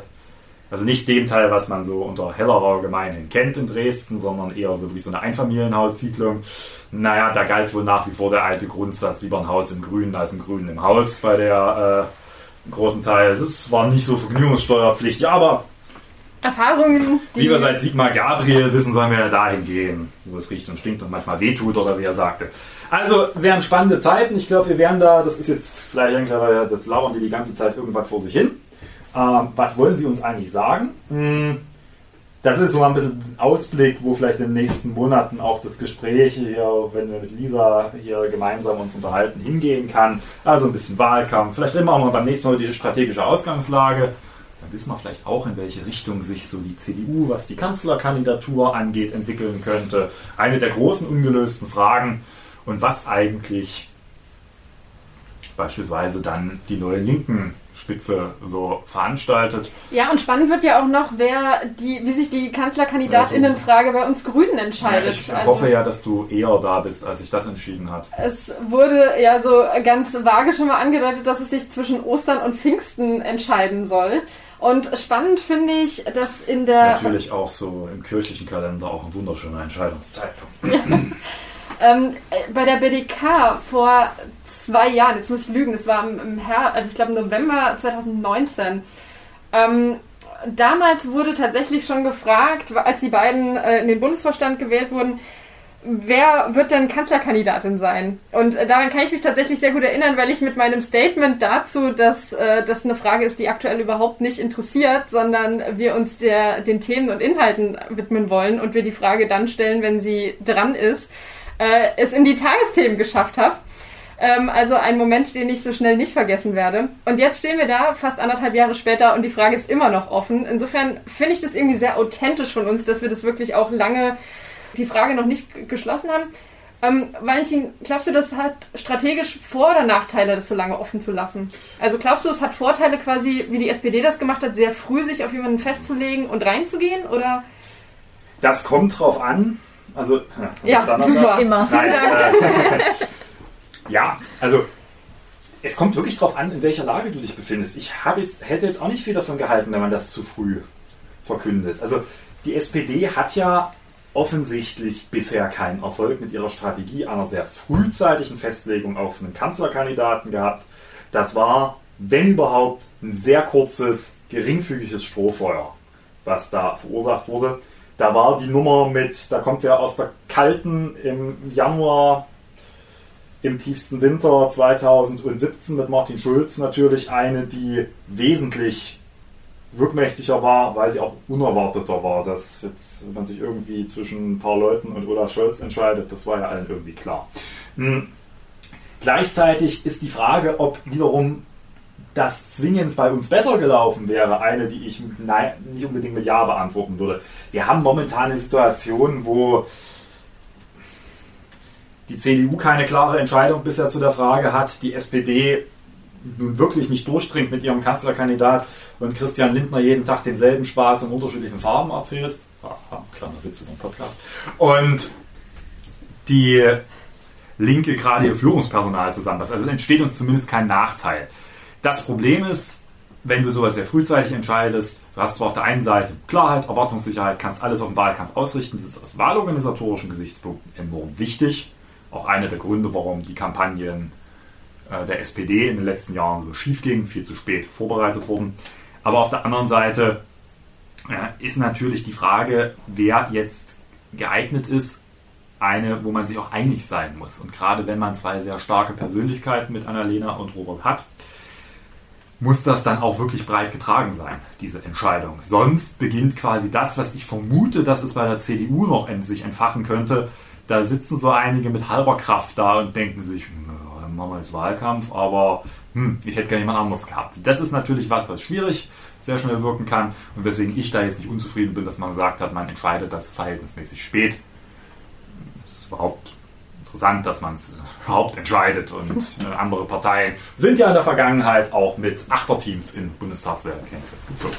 also nicht dem Teil, was man so unter Hellerau gemeinhin kennt in Dresden, sondern eher so wie so eine Einfamilienhaussiedlung. Naja, da galt wohl nach wie vor der alte Grundsatz, lieber ein Haus im Grünen als ein Grünen im Haus bei der äh, großen Teil. Das war nicht so vergnügungssteuerpflichtig, aber Erfahrungen, wir seit Sigmar Gabriel wissen, sollen wir ja dahin gehen, wo es riecht und stinkt und manchmal wehtut oder wie er sagte. Also wären spannende Zeiten. Ich glaube, wir werden da, das ist jetzt vielleicht irgendwie, das lauern die die ganze Zeit irgendwas vor sich hin. Ähm, was wollen Sie uns eigentlich sagen? Hm, Das ist so ein bisschen ein Ausblick, wo vielleicht in den nächsten Monaten auch das Gespräch hier, wenn wir mit Lisa hier gemeinsam uns unterhalten, hingehen kann. Also ein bisschen Wahlkampf. Vielleicht immer auch mal beim nächsten Mal die strategische Ausgangslage. Dann wissen wir vielleicht auch, in welche Richtung sich so die CDU, was die Kanzlerkandidatur angeht, entwickeln könnte. Eine der großen ungelösten Fragen. Und was eigentlich beispielsweise dann die neue linken Spitze so veranstaltet. Ja, und spannend wird ja auch noch, wer die, wie sich die Kanzlerkandidatinnenfrage bei uns Grünen entscheidet. ich Also, hoffe ja, dass du eher da bist, als sich das entschieden hat. Es wurde ja so ganz vage schon mal angedeutet, dass es sich zwischen Ostern und Pfingsten entscheiden soll. Und spannend finde ich, dass in der Natürlich auch so im kirchlichen Kalender auch ein wunderschöner Entscheidungszeitpunkt. ähm, äh, bei der BDK vor zwei Jahren, jetzt muss ich lügen, das war im, im Her also ich glaube November 2019. Ähm, damals wurde tatsächlich schon gefragt, als die beiden äh, in den Bundesvorstand gewählt wurden, wer wird denn Kanzlerkandidatin sein? Und äh, daran kann ich mich tatsächlich sehr gut erinnern, weil ich mit meinem Statement dazu, dass äh, das eine Frage ist, die aktuell überhaupt nicht interessiert, sondern wir uns der, den Themen und Inhalten widmen wollen und wir die Frage dann stellen, wenn sie dran ist, äh, es in die Tagesthemen geschafft habe. Ähm, also ein Moment, den ich so schnell nicht vergessen werde. Und jetzt stehen wir da, fast anderthalb Jahre später, und die Frage ist immer noch offen. Insofern finde ich das irgendwie sehr authentisch von uns, dass wir das wirklich auch lange die Frage noch nicht geschlossen haben. Ähm, Valentin, glaubst du, das hat strategisch Vor- oder Nachteile, das so lange offen zu lassen? Also glaubst du, es hat Vorteile quasi, wie die SPD das gemacht hat, sehr früh sich auf jemanden festzulegen und reinzugehen? Oder Das kommt drauf an. Also, Ja, super. Immer. Nein, äh, ja, also es kommt wirklich drauf an, in welcher Lage du dich befindest. Ich habe jetzt, hätte jetzt auch nicht viel davon gehalten, wenn man das zu früh verkündet. Also die SPD hat ja offensichtlich bisher keinen Erfolg mit ihrer Strategie einer sehr frühzeitigen Festlegung auf einen Kanzlerkandidaten gehabt. Das war, wenn überhaupt, ein sehr kurzes, geringfügiges Strohfeuer, was da verursacht wurde. Da war die Nummer mit, da kommt wer aus der kalten im Januar im tiefsten Winter 2017 mit Martin Schulz natürlich eine, die wesentlich wirkmächtiger war, weil sie auch unerwarteter war, dass jetzt man sich irgendwie zwischen ein paar Leuten und Olaf Scholz entscheidet, das war ja allen irgendwie klar. Hm. Gleichzeitig ist die Frage, ob wiederum das zwingend bei uns besser gelaufen wäre, eine, die ich Nein, nicht unbedingt mit Ja beantworten würde. Wir haben momentan eine Situation, wo die CDU keine klare Entscheidung bisher zu der Frage hat, die SPD nun wirklich nicht durchdringt mit ihrem Kanzlerkandidat und Christian Lindner jeden Tag denselben Spaß in unterschiedlichen Farben erzählt. Aha, kleiner Witz über den Podcast. Und die Linke gerade ihr Führungspersonal zusammenpasst. Also entsteht uns zumindest kein Nachteil. Das Problem ist, wenn du sowas sehr frühzeitig entscheidest, du hast zwar auf der einen Seite Klarheit, Erwartungssicherheit, kannst alles auf den Wahlkampf ausrichten, das ist aus wahlorganisatorischen Gesichtspunkten enorm wichtig. Auch einer der Gründe, warum die Kampagnen der SPD in den letzten Jahren so schief gingen, viel zu spät vorbereitet wurden. Aber auf der anderen Seite äh, ist natürlich die Frage, wer jetzt geeignet ist, eine, wo man sich auch einig sein muss. Und gerade wenn man zwei sehr starke Persönlichkeiten mit Annalena und Robert hat, muss das dann auch wirklich breit getragen sein, diese Entscheidung. Sonst beginnt quasi das, was ich vermute, dass es bei der CDU noch sich entfachen könnte. Da sitzen so einige mit halber Kraft da und denken sich, "Na, dann machen wir jetzt Wahlkampf, aber hm, ich hätte gerne jemand anderes gehabt. Das ist natürlich was, was schwierig sehr schnell wirken kann und weswegen ich da jetzt nicht unzufrieden bin, dass man gesagt hat, man entscheidet das verhältnismäßig spät. Das ist überhaupt interessant, dass man es überhaupt entscheidet. Und äh, andere Parteien sind ja in der Vergangenheit auch mit Achterteams in Bundestagswahlkämpfe gezogen.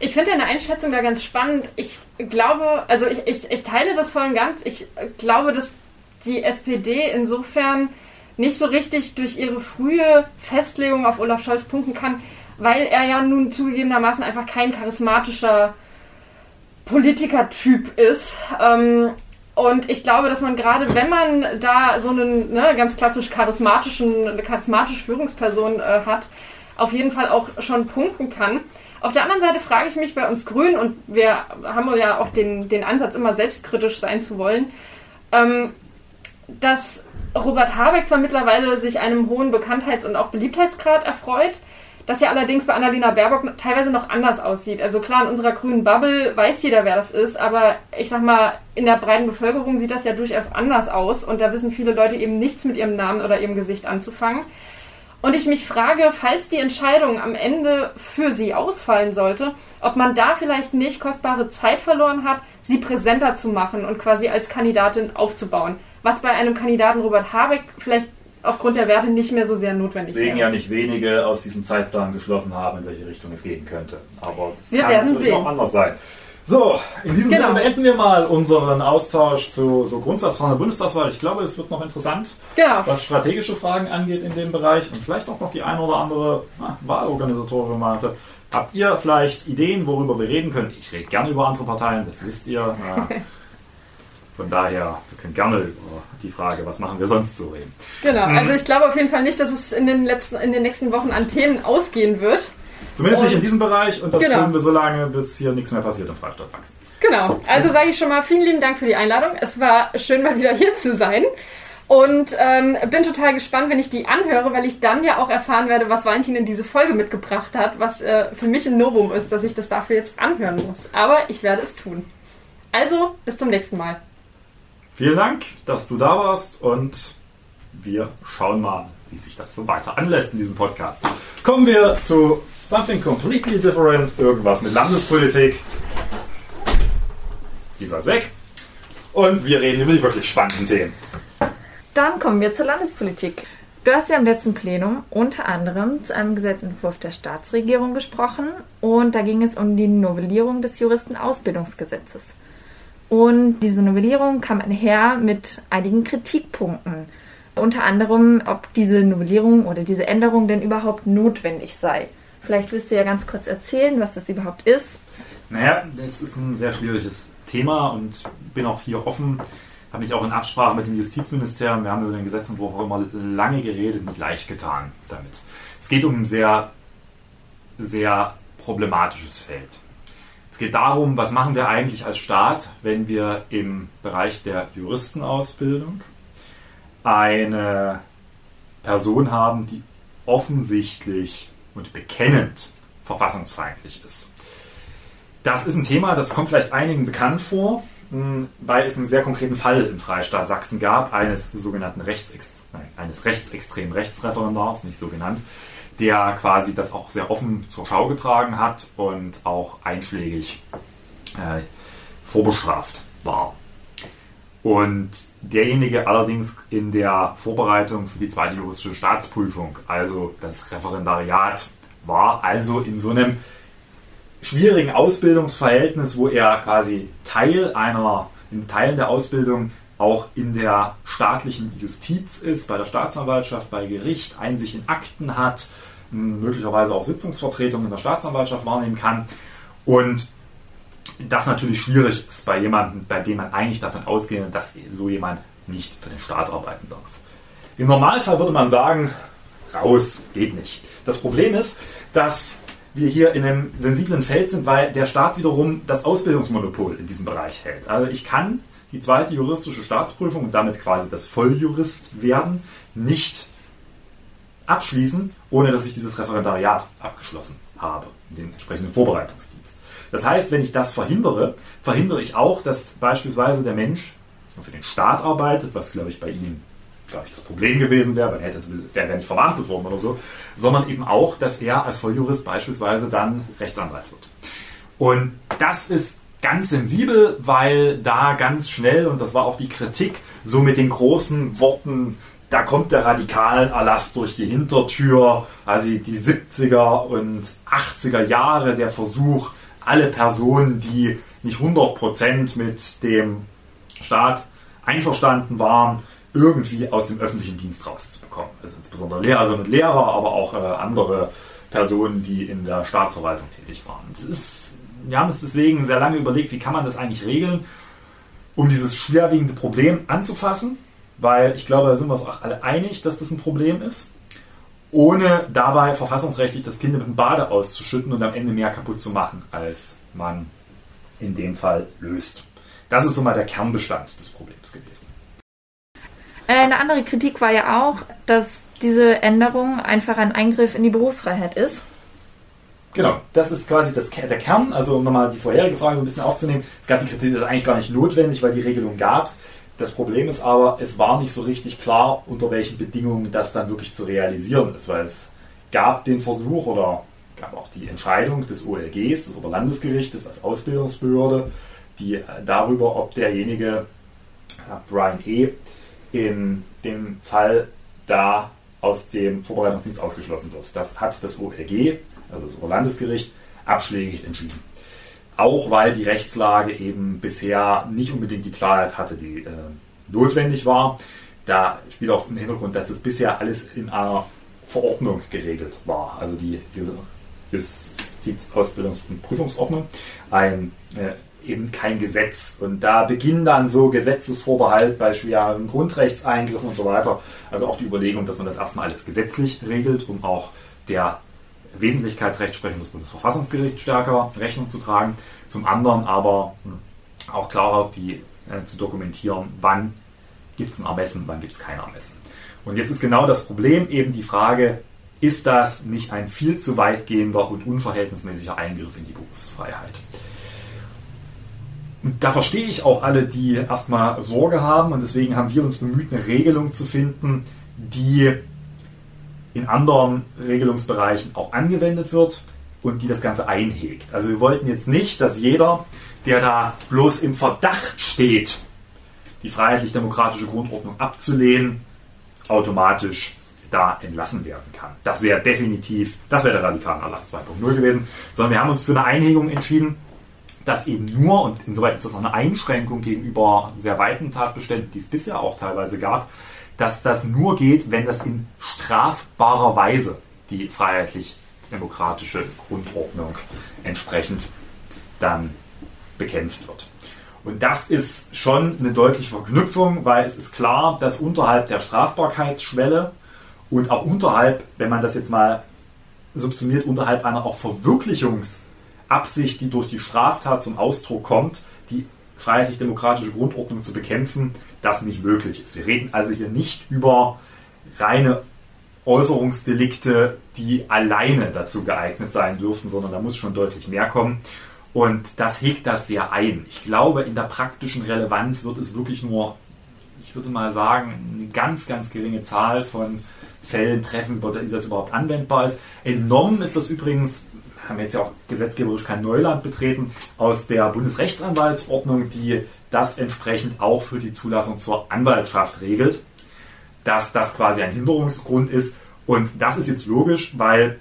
Ich finde deine Einschätzung da ganz spannend. Ich glaube, also ich, ich, ich teile das voll und ganz. Ich glaube, dass die SPD insofern nicht so richtig durch ihre frühe Festlegung auf Olaf Scholz punkten kann, weil er ja nun zugegebenermaßen einfach kein charismatischer Politikertyp ist. Ähm, und ich glaube, dass man gerade, wenn man da so einen ne, ganz klassisch charismatischen, eine charismatische Führungsperson äh, hat, auf jeden Fall auch schon punkten kann. Auf der anderen Seite frage ich mich bei uns Grünen, und wir haben ja auch den, den Ansatz, immer selbstkritisch sein zu wollen, ähm, dass Robert Habeck zwar mittlerweile sich einem hohen Bekanntheits- und auch Beliebtheitsgrad erfreut, das ja allerdings bei Annalena Baerbock teilweise noch anders aussieht. Also klar, in unserer grünen Bubble weiß jeder, wer das ist, aber ich sag mal, in der breiten Bevölkerung sieht das ja durchaus anders aus und da wissen viele Leute eben nichts mit ihrem Namen oder ihrem Gesicht anzufangen. Und ich mich frage, falls die Entscheidung am Ende für sie ausfallen sollte, ob man da vielleicht nicht kostbare Zeit verloren hat, sie präsenter zu machen und quasi als Kandidatin aufzubauen. Was bei einem Kandidaten Robert Habeck vielleicht aufgrund der Werte nicht mehr so sehr notwendig Deswegen wäre. ja nicht wenige aus diesem Zeitplan geschlossen haben, in welche Richtung es gehen könnte. Aber es Wir kann werden natürlich sehen. auch anders sein. So, in diesem Genau. Sinne beenden wir mal unseren Austausch zu so Grundsatzfragen der Bundestagswahl. Ich glaube, es wird noch interessant, Genau. was strategische Fragen angeht in dem Bereich und vielleicht auch noch die eine oder andere na, Wahlorganisatorin hatte. Habt ihr vielleicht Ideen, worüber wir reden können? Ich rede gerne über andere Parteien, das wisst ihr. Von daher, wir können gerne über die Frage, was machen wir sonst so reden. Genau. Also ich glaube auf jeden Fall nicht, dass es in den letzten, in den nächsten Wochen an Themen ausgehen wird. Zumindest nicht Und- in diesem Bereich und das Genau. tun wir so lange, bis hier nichts mehr passiert im Freistaat Sachsen. Genau. Also sage ich schon mal vielen lieben Dank für die Einladung. Es war schön, mal wieder hier zu sein. Und ähm, bin total gespannt, wenn ich die anhöre, weil ich dann ja auch erfahren werde, was Valentin in diese Folge mitgebracht hat, was äh, für mich ein Novum ist, dass ich das dafür jetzt anhören muss. Aber ich werde es tun. Also, bis zum nächsten Mal. Vielen Dank, dass du da warst und wir schauen mal, wie sich das so weiter anlässt in diesem Podcast. Kommen wir zu Something Completely Different, irgendwas mit Landespolitik. Dieser ist weg. Und wir reden über die wirklich spannenden Themen. Dann kommen wir zur Landespolitik. Du hast ja im letzten Plenum unter anderem zu einem Gesetzentwurf der Staatsregierung gesprochen und da ging es um die Novellierung des Juristenausbildungsgesetzes. Und diese Novellierung kam einher mit einigen Kritikpunkten. Unter anderem, ob diese Novellierung oder diese Änderung denn überhaupt notwendig sei. Vielleicht willst du ja ganz kurz erzählen, was das überhaupt ist. Naja, es ist ein sehr schwieriges Thema und bin auch hier offen. Habe mich auch in Absprache mit dem Justizministerium, wir haben über den Gesetzentwurf auch immer lange geredet, nicht leicht getan damit. Es geht um ein sehr, sehr problematisches Feld. Es geht darum, was machen wir eigentlich als Staat, wenn wir im Bereich der Juristenausbildung eine Person haben, die offensichtlich und bekennend verfassungsfeindlich ist. Das ist ein Thema, das kommt vielleicht einigen bekannt vor, mh, weil es einen sehr konkreten Fall im Freistaat Sachsen gab, eines sogenannten Rechtsextre eines rechtsextremen Rechtsreferendars, nicht so genannt, der quasi das auch sehr offen zur Schau getragen hat und auch einschlägig äh, vorbestraft war. Und derjenige allerdings in der Vorbereitung für die zweite juristische Staatsprüfung, also das Referendariat, war also in so einem schwierigen Ausbildungsverhältnis, wo er quasi Teil einer, in Teilen der Ausbildung auch in der staatlichen Justiz ist, bei der Staatsanwaltschaft, bei Gericht, Einsicht in Akten hat, möglicherweise auch Sitzungsvertretung in der Staatsanwaltschaft wahrnehmen kann. Und das natürlich schwierig ist bei jemandem, bei dem man eigentlich davon ausgeht, dass so jemand nicht für den Staat arbeiten darf. Im Normalfall würde man sagen, raus, geht nicht. Das Problem ist, dass wir hier in einem sensiblen Feld sind, weil der Staat wiederum das Ausbildungsmonopol in diesem Bereich hält. Also ich kann die zweite juristische Staatsprüfung und damit quasi das Volljurist werden nicht abschließen, ohne dass ich dieses Referendariat abgeschlossen habe, den entsprechenden Vorbereitungsdienst. Das heißt, wenn ich das verhindere, verhindere ich auch, dass beispielsweise der Mensch für den Staat arbeitet, was glaube ich bei ihm glaube ich, das Problem gewesen wäre, weil er wäre nicht verwarnt worden oder so, sondern eben auch, dass er als Volljurist beispielsweise dann Rechtsanwalt wird. Und das ist ganz sensibel, weil da ganz schnell, und das war auch die Kritik, so mit den großen Worten, da kommt der radikalen Erlass durch die Hintertür, also die 70er und 80er Jahre, der Versuch, alle Personen, die nicht 100% mit dem Staat einverstanden waren, irgendwie aus dem öffentlichen Dienst rauszubekommen. Also insbesondere Lehrerinnen und Lehrer, aber auch äh, andere Personen, die in der Staatsverwaltung tätig waren. Das ist, wir haben es deswegen sehr lange überlegt, wie kann man das eigentlich regeln, um dieses schwerwiegende Problem anzufassen, weil ich glaube, da sind wir uns auch alle einig, dass das ein Problem ist, ohne dabei verfassungsrechtlich das Kind mit dem Bade auszuschütten und am Ende mehr kaputt zu machen, als man in dem Fall löst. Das ist so mal der Kernbestand des Problems gewesen. Äh, eine andere Kritik war ja auch, dass diese Änderung einfach ein Eingriff in die Berufsfreiheit ist. Genau, das ist quasi das, der Kern. Also um nochmal die vorherige Frage so ein bisschen aufzunehmen. Es gab die Kritik, das ist eigentlich gar nicht notwendig, weil die Regelung gab es. Das Problem ist aber, es war nicht so richtig klar, unter welchen Bedingungen das dann wirklich zu realisieren ist, weil es gab den Versuch oder gab auch die Entscheidung des OLGs, des Oberlandesgerichtes als Ausbildungsbehörde, die äh, darüber, ob derjenige, Brian E., in dem Fall da aus dem Vorbereitungsdienst ausgeschlossen wird. Das hat das OLG, also das Oberlandesgericht, abschlägig entschieden. Auch weil die Rechtslage eben bisher nicht unbedingt die Klarheit hatte, die äh, notwendig war. Da spielt auch im Hintergrund, dass das bisher alles in einer Verordnung geregelt war. Also die Justizausbildungs- und Prüfungsordnung. Ein äh, eben kein Gesetz. Und da beginnen dann so Gesetzesvorbehalt bei schweren Grundrechtseingriffen und so weiter. Also auch die Überlegung, dass man das erstmal alles gesetzlich regelt, um auch der Wesentlichkeitsrechtsprechung des Bundesverfassungsgerichts stärker Rechnung zu tragen. Zum anderen aber hm, auch klarer die, äh, zu dokumentieren, wann gibt es ein Ermessen, wann gibt es kein Ermessen. Und jetzt ist genau das Problem eben die Frage, ist das nicht ein viel zu weitgehender und unverhältnismäßiger Eingriff in die Berufsfreiheit? Und da verstehe ich auch alle, die erstmal Sorge haben und deswegen haben wir uns bemüht, eine Regelung zu finden, die in anderen Regelungsbereichen auch angewendet wird und die das Ganze einhegt. Also wir wollten jetzt nicht, dass jeder, der da bloß im Verdacht steht, die freiheitlich-demokratische Grundordnung abzulehnen, automatisch da entlassen werden kann. Das wäre definitiv, das wäre der radikale Erlass 2.0 gewesen, sondern wir haben uns für eine Einhegung entschieden, dass eben nur, und insoweit ist das auch eine Einschränkung gegenüber sehr weiten Tatbeständen, die es bisher auch teilweise gab, dass das nur geht, wenn das in strafbarer Weise die freiheitlich-demokratische Grundordnung entsprechend dann bekämpft wird. Und das ist schon eine deutliche Verknüpfung, weil es ist klar, dass unterhalb der Strafbarkeitsschwelle und auch unterhalb, wenn man das jetzt mal subsumiert, unterhalb einer auch Verwirklichungs- Absicht, die durch die Straftat zum Ausdruck kommt, die freiheitlich-demokratische Grundordnung zu bekämpfen, das nicht möglich ist. Wir reden also hier nicht über reine Äußerungsdelikte, die alleine dazu geeignet sein dürften, sondern da muss schon deutlich mehr kommen. Und das hegt das sehr ein. Ich glaube, in der praktischen Relevanz wird es wirklich nur, ich würde mal sagen, eine ganz, ganz geringe Zahl von Fällen treffen, die das überhaupt anwendbar ist. Entnommen ist das übrigens haben jetzt ja auch gesetzgeberisch kein Neuland betreten, aus der Bundesrechtsanwaltsordnung, die das entsprechend auch für die Zulassung zur Anwaltschaft regelt, dass das quasi ein Hinderungsgrund ist. Und das ist jetzt logisch, weil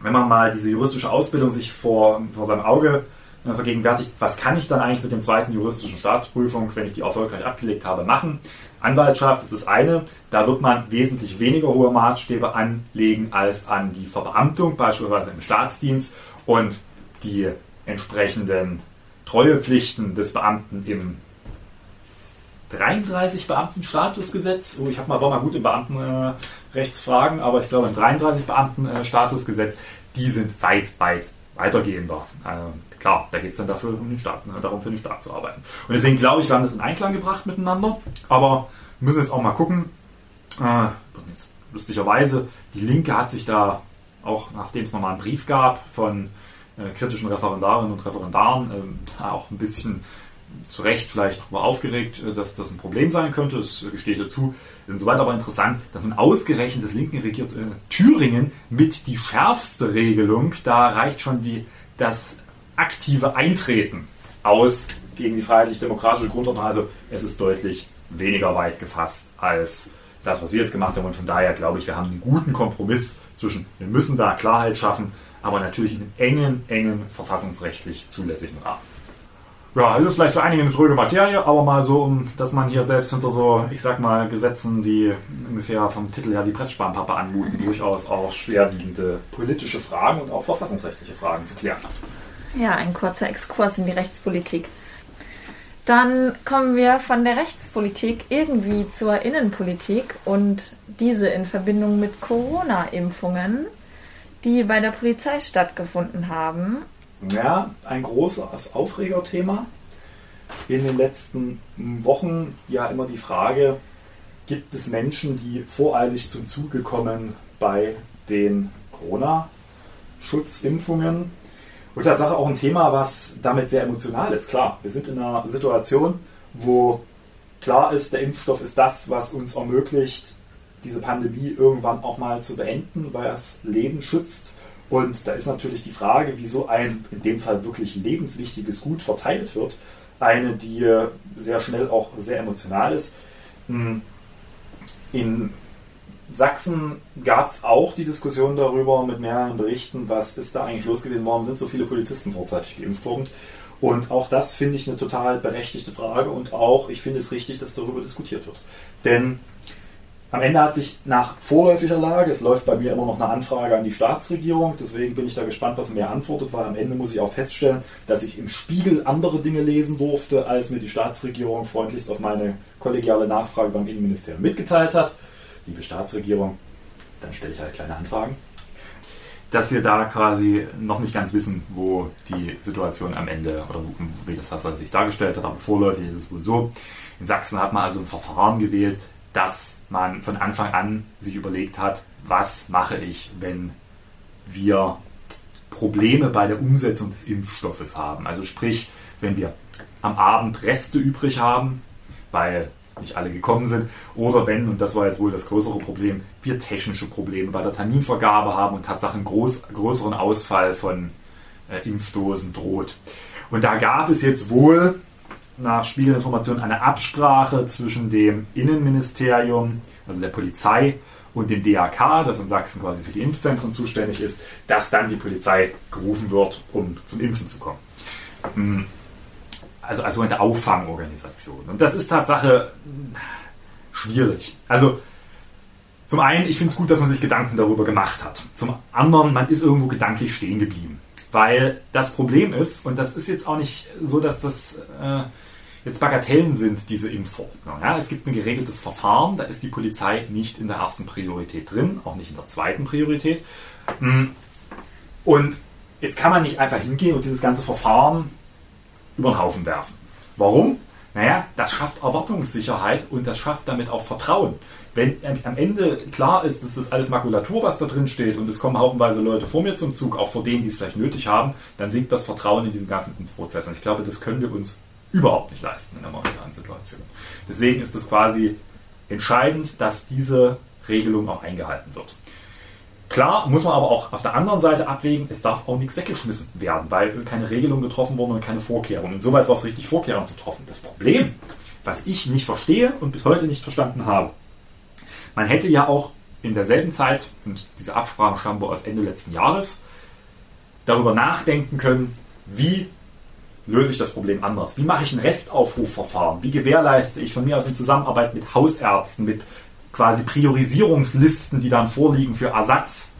wenn man mal diese juristische Ausbildung sich vor, vor seinem Auge äh, vergegenwärtigt, was kann ich dann eigentlich mit dem zweiten juristischen Staatsprüfung, wenn ich die erfolgreich abgelegt habe, machen? Anwaltschaft ist das eine, da wird man wesentlich weniger hohe Maßstäbe anlegen als an die Verbeamtung, beispielsweise im Staatsdienst und die entsprechenden Treuepflichten des Beamten im 33 Beamtenstatusgesetz. Oh, ich habe mal, war mal gut im Beamtenrechtsfragen, aber ich glaube im 33 Beamtenstatusgesetz, die sind weit, weit weitergehender. Äh, klar, da geht es dann dafür, um den Staat, ne, darum, für den Staat zu arbeiten. Und deswegen glaube ich, wir haben das in Einklang gebracht miteinander, aber müssen jetzt auch mal gucken. Äh, jetzt, lustigerweise, die Linke hat sich da, auch nachdem es nochmal einen Brief gab von äh, kritischen Referendarinnen und Referendaren, äh, auch ein bisschen zu Recht vielleicht darüber aufgeregt, äh, dass das ein Problem sein könnte. Das gestehe ich dazu. Insoweit aber interessant, dass ein ausgerechnetes linken regiert äh, Thüringen mit die schärfste Regelung, da reicht schon die, das aktive Eintreten aus gegen die freiheitlich-demokratische Grundordnung. Also es ist deutlich weniger weit gefasst als das, was wir jetzt gemacht haben. Und von daher glaube ich, wir haben einen guten Kompromiss zwischen, wir müssen da Klarheit schaffen, aber natürlich in einem engen, engen verfassungsrechtlich zulässigen Rahmen. Ja, das ist vielleicht für einige eine tröge Materie, aber mal so, um, dass man hier selbst hinter so, ich sag mal, Gesetzen, die ungefähr vom Titel her die Pressspanpappe anmuten, durchaus auch schwerwiegende politische Fragen und auch verfassungsrechtliche Fragen zu klären hat. Ja, ein kurzer Exkurs in die Rechtspolitik. Dann kommen wir von der Rechtspolitik irgendwie zur Innenpolitik und diese in Verbindung mit Corona-Impfungen, die bei der Polizei stattgefunden haben ja, ein großes Aufregerthema. In den letzten Wochen ja immer die Frage, gibt es Menschen, die voreilig zum Zuge kommen bei den Corona-Schutzimpfungen? Und Tatsache auch ein Thema, was damit sehr emotional ist. Klar, wir sind in einer Situation, wo klar ist, der Impfstoff ist das, was uns ermöglicht, diese Pandemie irgendwann auch mal zu beenden, weil es Leben schützt. Und da ist natürlich die Frage, wieso ein in dem Fall wirklich lebenswichtiges Gut verteilt wird. Eine, die sehr schnell auch sehr emotional ist. Hm. In Sachsen gab es auch die Diskussion darüber mit mehreren Berichten, was ist da eigentlich los gewesen, warum sind so viele Polizisten vorzeitig geimpft worden. Und auch das finde ich eine total berechtigte Frage und auch ich finde es richtig, dass darüber diskutiert wird. Denn am Ende hat sich nach vorläufiger Lage, es läuft bei mir immer noch eine Anfrage an die Staatsregierung, deswegen bin ich da gespannt, was mir antwortet, weil am Ende muss ich auch feststellen, dass ich im Spiegel andere Dinge lesen durfte, als mir die Staatsregierung freundlichst auf meine kollegiale Nachfrage beim Innenministerium mitgeteilt hat. Liebe Staatsregierung, dann stelle ich halt kleine Anfragen. Dass wir da quasi noch nicht ganz wissen, wo die Situation am Ende oder wie das sich dargestellt hat, aber vorläufig ist es wohl so. In Sachsen hat man also ein Verfahren gewählt, das man von Anfang an sich überlegt hat, was mache ich, wenn wir Probleme bei der Umsetzung des Impfstoffes haben. Also sprich, wenn wir am Abend Reste übrig haben, weil nicht alle gekommen sind, oder wenn, und das war jetzt wohl das größere Problem, wir technische Probleme bei der Terminvergabe haben und Tatsache einen groß, größeren Ausfall von äh, Impfdosen droht. Und da gab es jetzt wohl nach Spiegelinformationen eine Absprache zwischen dem Innenministerium, also der Polizei, und dem DAK, das in Sachsen quasi für die Impfzentren zuständig ist, dass dann die Polizei gerufen wird, um zum Impfen zu kommen. Hm. Also, also eine Auffangorganisation. Und das ist Tatsache schwierig. Also, zum einen, ich finde es gut, dass man sich Gedanken darüber gemacht hat. Zum anderen, man ist irgendwo gedanklich stehen geblieben. Weil das Problem ist, und das ist jetzt auch nicht so, dass das äh, jetzt Bagatellen sind, diese Impfverordnung. Ja, es gibt ein geregeltes Verfahren, da ist die Polizei nicht in der ersten Priorität drin, auch nicht in der zweiten Priorität. Mm. Und jetzt kann man nicht einfach hingehen und dieses ganze Verfahren über den Haufen werfen. Warum? Naja, das schafft Erwartungssicherheit und das schafft damit auch Vertrauen. Wenn am Ende klar ist, dass das alles Makulatur, was da drin steht und es kommen haufenweise Leute vor mir zum Zug, auch vor denen, die es vielleicht nötig haben, dann sinkt das Vertrauen in diesen ganzen Impfprozess. Und ich glaube, das können wir uns überhaupt nicht leisten in der momentanen Situation. Deswegen ist es quasi entscheidend, dass diese Regelung auch eingehalten wird. Klar muss man aber auch auf der anderen Seite abwägen, es darf auch nichts weggeschmissen werden, weil keine Regelung getroffen wurde und keine Vorkehrungen. Insoweit war es richtig, Vorkehrungen zu treffen. Das Problem, was ich nicht verstehe und bis heute nicht verstanden habe, man hätte ja auch in derselben Zeit, und diese Absprache stammt aus Ende letzten Jahres, darüber nachdenken können, wie löse ich das Problem anders? Wie mache ich ein Restaufrufverfahren? Wie gewährleiste ich von mir aus in Zusammenarbeit mit Hausärzten, mit quasi Priorisierungslisten, die dann vorliegen für Ersatz,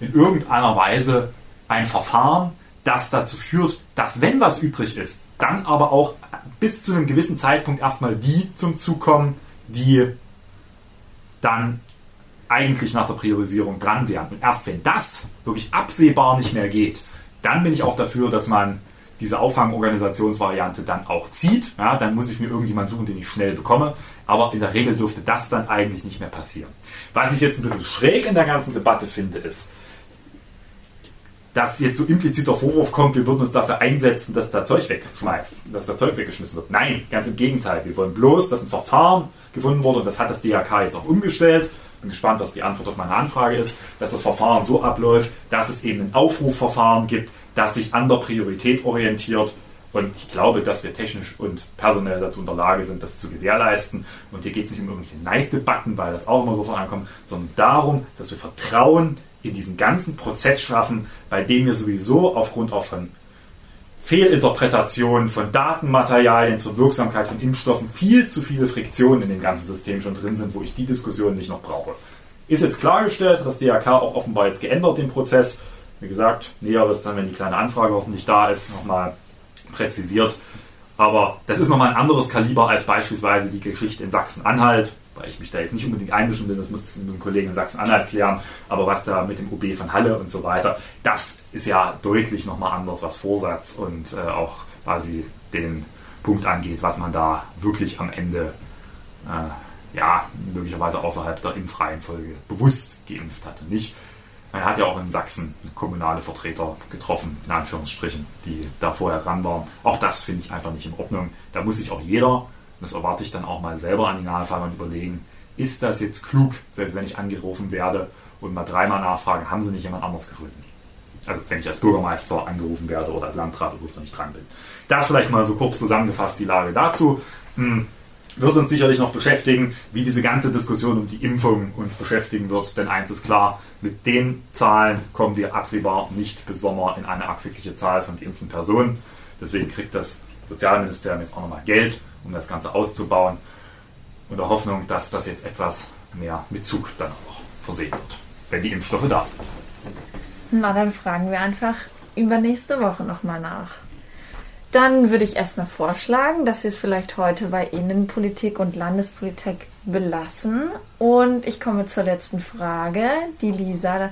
in irgendeiner Weise ein Verfahren, das dazu führt, dass wenn was übrig ist, dann aber auch bis zu einem gewissen Zeitpunkt erstmal die zum Zug kommen, die dann eigentlich nach der Priorisierung dran wären. Und erst wenn das wirklich absehbar nicht mehr geht, dann bin ich auch dafür, dass man diese Auffangorganisationsvariante dann auch zieht, ja, dann muss ich mir irgendjemand suchen, den ich schnell bekomme. Aber in der Regel dürfte das dann eigentlich nicht mehr passieren. Was ich jetzt ein bisschen schräg in der ganzen Debatte finde, ist, dass jetzt so impliziter Vorwurf kommt, wir würden uns dafür einsetzen, dass da Zeug wegschmeißt, dass da Zeug weggeschmissen wird. Nein, ganz im Gegenteil. Wir wollen bloß, dass ein Verfahren gefunden wurde und das hat das DHK jetzt auch umgestellt. Bin gespannt, was die Antwort auf meine Anfrage ist, dass das Verfahren so abläuft, dass es eben ein Aufrufverfahren gibt, das sich an der Priorität orientiert Und ich glaube, dass wir technisch und personell dazu in der Lage sind, das zu gewährleisten. Und hier geht es nicht um irgendwelche Neiddebatten, weil das auch immer so vorankommt, sondern darum, dass wir Vertrauen in diesen ganzen Prozess schaffen, bei dem wir sowieso aufgrund auch von Fehlinterpretationen von Datenmaterialien zur Wirksamkeit von Impfstoffen viel zu viele Friktionen in dem ganzen System schon drin sind, wo ich die Diskussion nicht noch brauche. Ist jetzt klargestellt, hat das DRK auch offenbar jetzt geändert, den Prozess. Wie gesagt, Näheres dann, wenn die kleine Anfrage hoffentlich da ist, nochmal präzisiert. Aber das ist nochmal ein anderes Kaliber als beispielsweise die Geschichte in Sachsen-Anhalt, weil ich mich da jetzt nicht unbedingt einmischen will, das muss ein Kollegen in Sachsen-Anhalt klären, aber was da mit dem OB von Halle und so weiter, das ist ja deutlich nochmal anders, was Vorsatz und äh, auch quasi den Punkt angeht, was man da wirklich am Ende äh, ja, möglicherweise außerhalb der Impfreihenfolge bewusst geimpft hat und nicht man hat ja auch in Sachsen kommunale Vertreter getroffen, in Anführungsstrichen, die da vorher dran waren. Auch das finde ich einfach nicht in Ordnung. Da muss sich auch jeder, das erwarte ich dann auch mal selber an die Nahelfahrer überlegen, ist das jetzt klug, selbst wenn ich angerufen werde und mal dreimal nachfrage, haben sie nicht jemand anders gefunden? Also wenn ich als Bürgermeister angerufen werde oder als Landrat, wo ich nicht dran bin. Das vielleicht mal so kurz zusammengefasst die Lage dazu. Hm wird uns sicherlich noch beschäftigen, wie diese ganze Diskussion um die Impfung uns beschäftigen wird. Denn eins ist klar, mit den Zahlen kommen wir absehbar nicht bis Sommer in eine abwegliche Zahl von geimpften Personen. Deswegen kriegt das Sozialministerium jetzt auch nochmal Geld, um das Ganze auszubauen. Und der Hoffnung, dass das jetzt etwas mehr mit Zug dann auch versehen wird, wenn die Impfstoffe da sind. Na, dann fragen wir einfach übernächste Woche nochmal nach. Dann würde ich erstmal vorschlagen, dass wir es vielleicht heute bei Innenpolitik und Landespolitik belassen. Und ich komme zur letzten Frage, die Lisa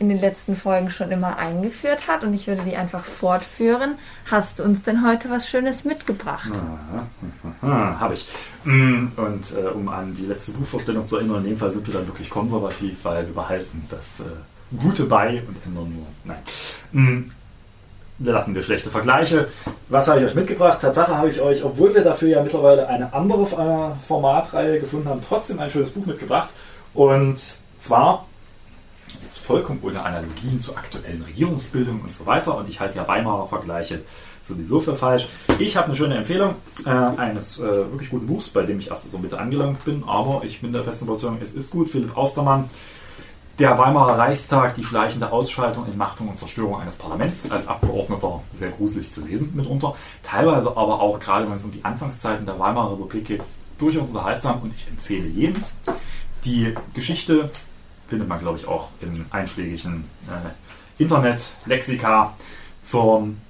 in den letzten Folgen schon immer eingeführt hat. Und ich würde die einfach fortführen. Hast du uns denn heute was Schönes mitgebracht? Habe ich. Mm, und äh, um an die letzte Buchvorstellung zu erinnern, in dem Fall sind wir dann wirklich konservativ, weil wir behalten das äh, Gute bei und ändern nur. Nein. Lassen wir schlechte Vergleiche. Was habe ich euch mitgebracht? Tatsache habe ich euch, obwohl wir dafür ja mittlerweile eine andere äh, Formatreihe gefunden haben, trotzdem ein schönes Buch mitgebracht. Und zwar jetzt vollkommen ohne Analogien zur aktuellen Regierungsbildung und so weiter. Und ich halte ja Weimarer Vergleiche sowieso für falsch. Ich habe eine schöne Empfehlung äh, eines äh, wirklich guten Buchs, bei dem ich erst so mit angelangt bin, aber ich bin der festen Überzeugung, es ist gut. Philipp Austermann, der Weimarer Reichstag, die schleichende Ausschaltung, Entmachtung und Zerstörung eines Parlaments als Abgeordneter sehr gruselig zu lesen mitunter. Teilweise aber auch, gerade wenn es um die Anfangszeiten der Weimarer Republik geht, durchaus unterhaltsam und ich empfehle jedem. Die Geschichte findet man, glaube ich, auch im einschlägigen äh, Internet-Lexika zum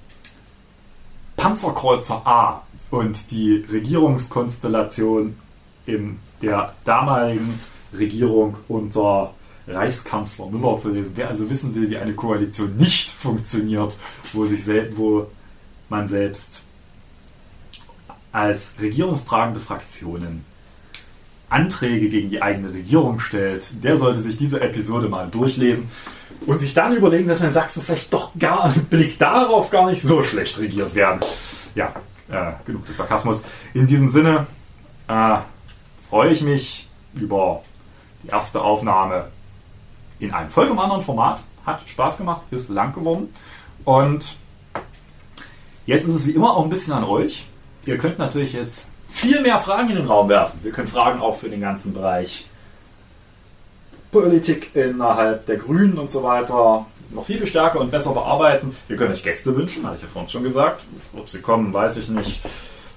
Panzerkreuzer A und die Regierungskonstellation in der damaligen Regierung unter Reichskanzler Müller zu lesen. Wer also wissen will, wie eine Koalition nicht funktioniert, wo sich selbst, wo man selbst als regierungstragende Fraktionen Anträge gegen die eigene Regierung stellt, der sollte sich diese Episode mal durchlesen und sich dann überlegen, dass wir in Sachsen vielleicht doch gar mit Blick darauf gar nicht so schlecht regiert werden. Ja, äh, genug des Sarkasmus. In diesem Sinne äh, freue ich mich über die erste Aufnahme in einem vollkommen anderen Format. Hat Spaß gemacht, ist lang geworden. Und jetzt ist es wie immer auch ein bisschen an euch. Ihr könnt natürlich jetzt viel mehr Fragen in den Raum werfen. Wir können Fragen auch für den ganzen Bereich Politik innerhalb der Grünen und so weiter noch viel, viel stärker und besser bearbeiten. Wir können euch Gäste wünschen, hatte ich ja vorhin schon gesagt. Ob sie kommen, weiß ich nicht.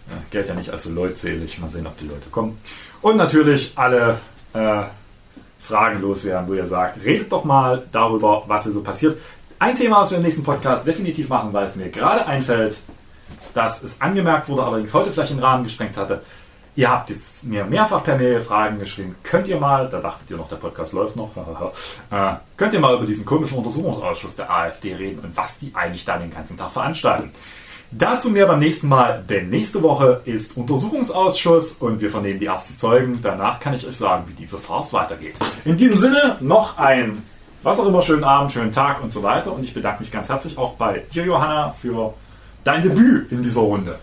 Ja, Geld ja nicht als so leutselig. Mal sehen, ob die Leute kommen. Und natürlich alle äh, Fragen loswerden, wo ihr sagt, redet doch mal darüber, was hier so passiert. Ein Thema, was wir im nächsten Podcast definitiv machen, weil es mir gerade einfällt, dass es angemerkt wurde, allerdings heute vielleicht den Rahmen gesprengt hatte. Ihr habt jetzt mir mehrfach per Mail Fragen geschrieben. Könnt ihr mal, da dachtet ihr noch, der Podcast läuft noch, äh, könnt ihr mal über diesen komischen Untersuchungsausschuss der AfD reden und was die eigentlich da den ganzen Tag veranstalten? Dazu mehr beim nächsten Mal, denn nächste Woche ist Untersuchungsausschuss und wir vernehmen die ersten Zeugen. Danach kann ich euch sagen, wie diese Farce weitergeht. In diesem Sinne noch ein, was auch immer, schönen Abend, schönen Tag und so weiter. Und ich bedanke mich ganz herzlich auch bei dir, Johanna, für dein Debüt in dieser Runde.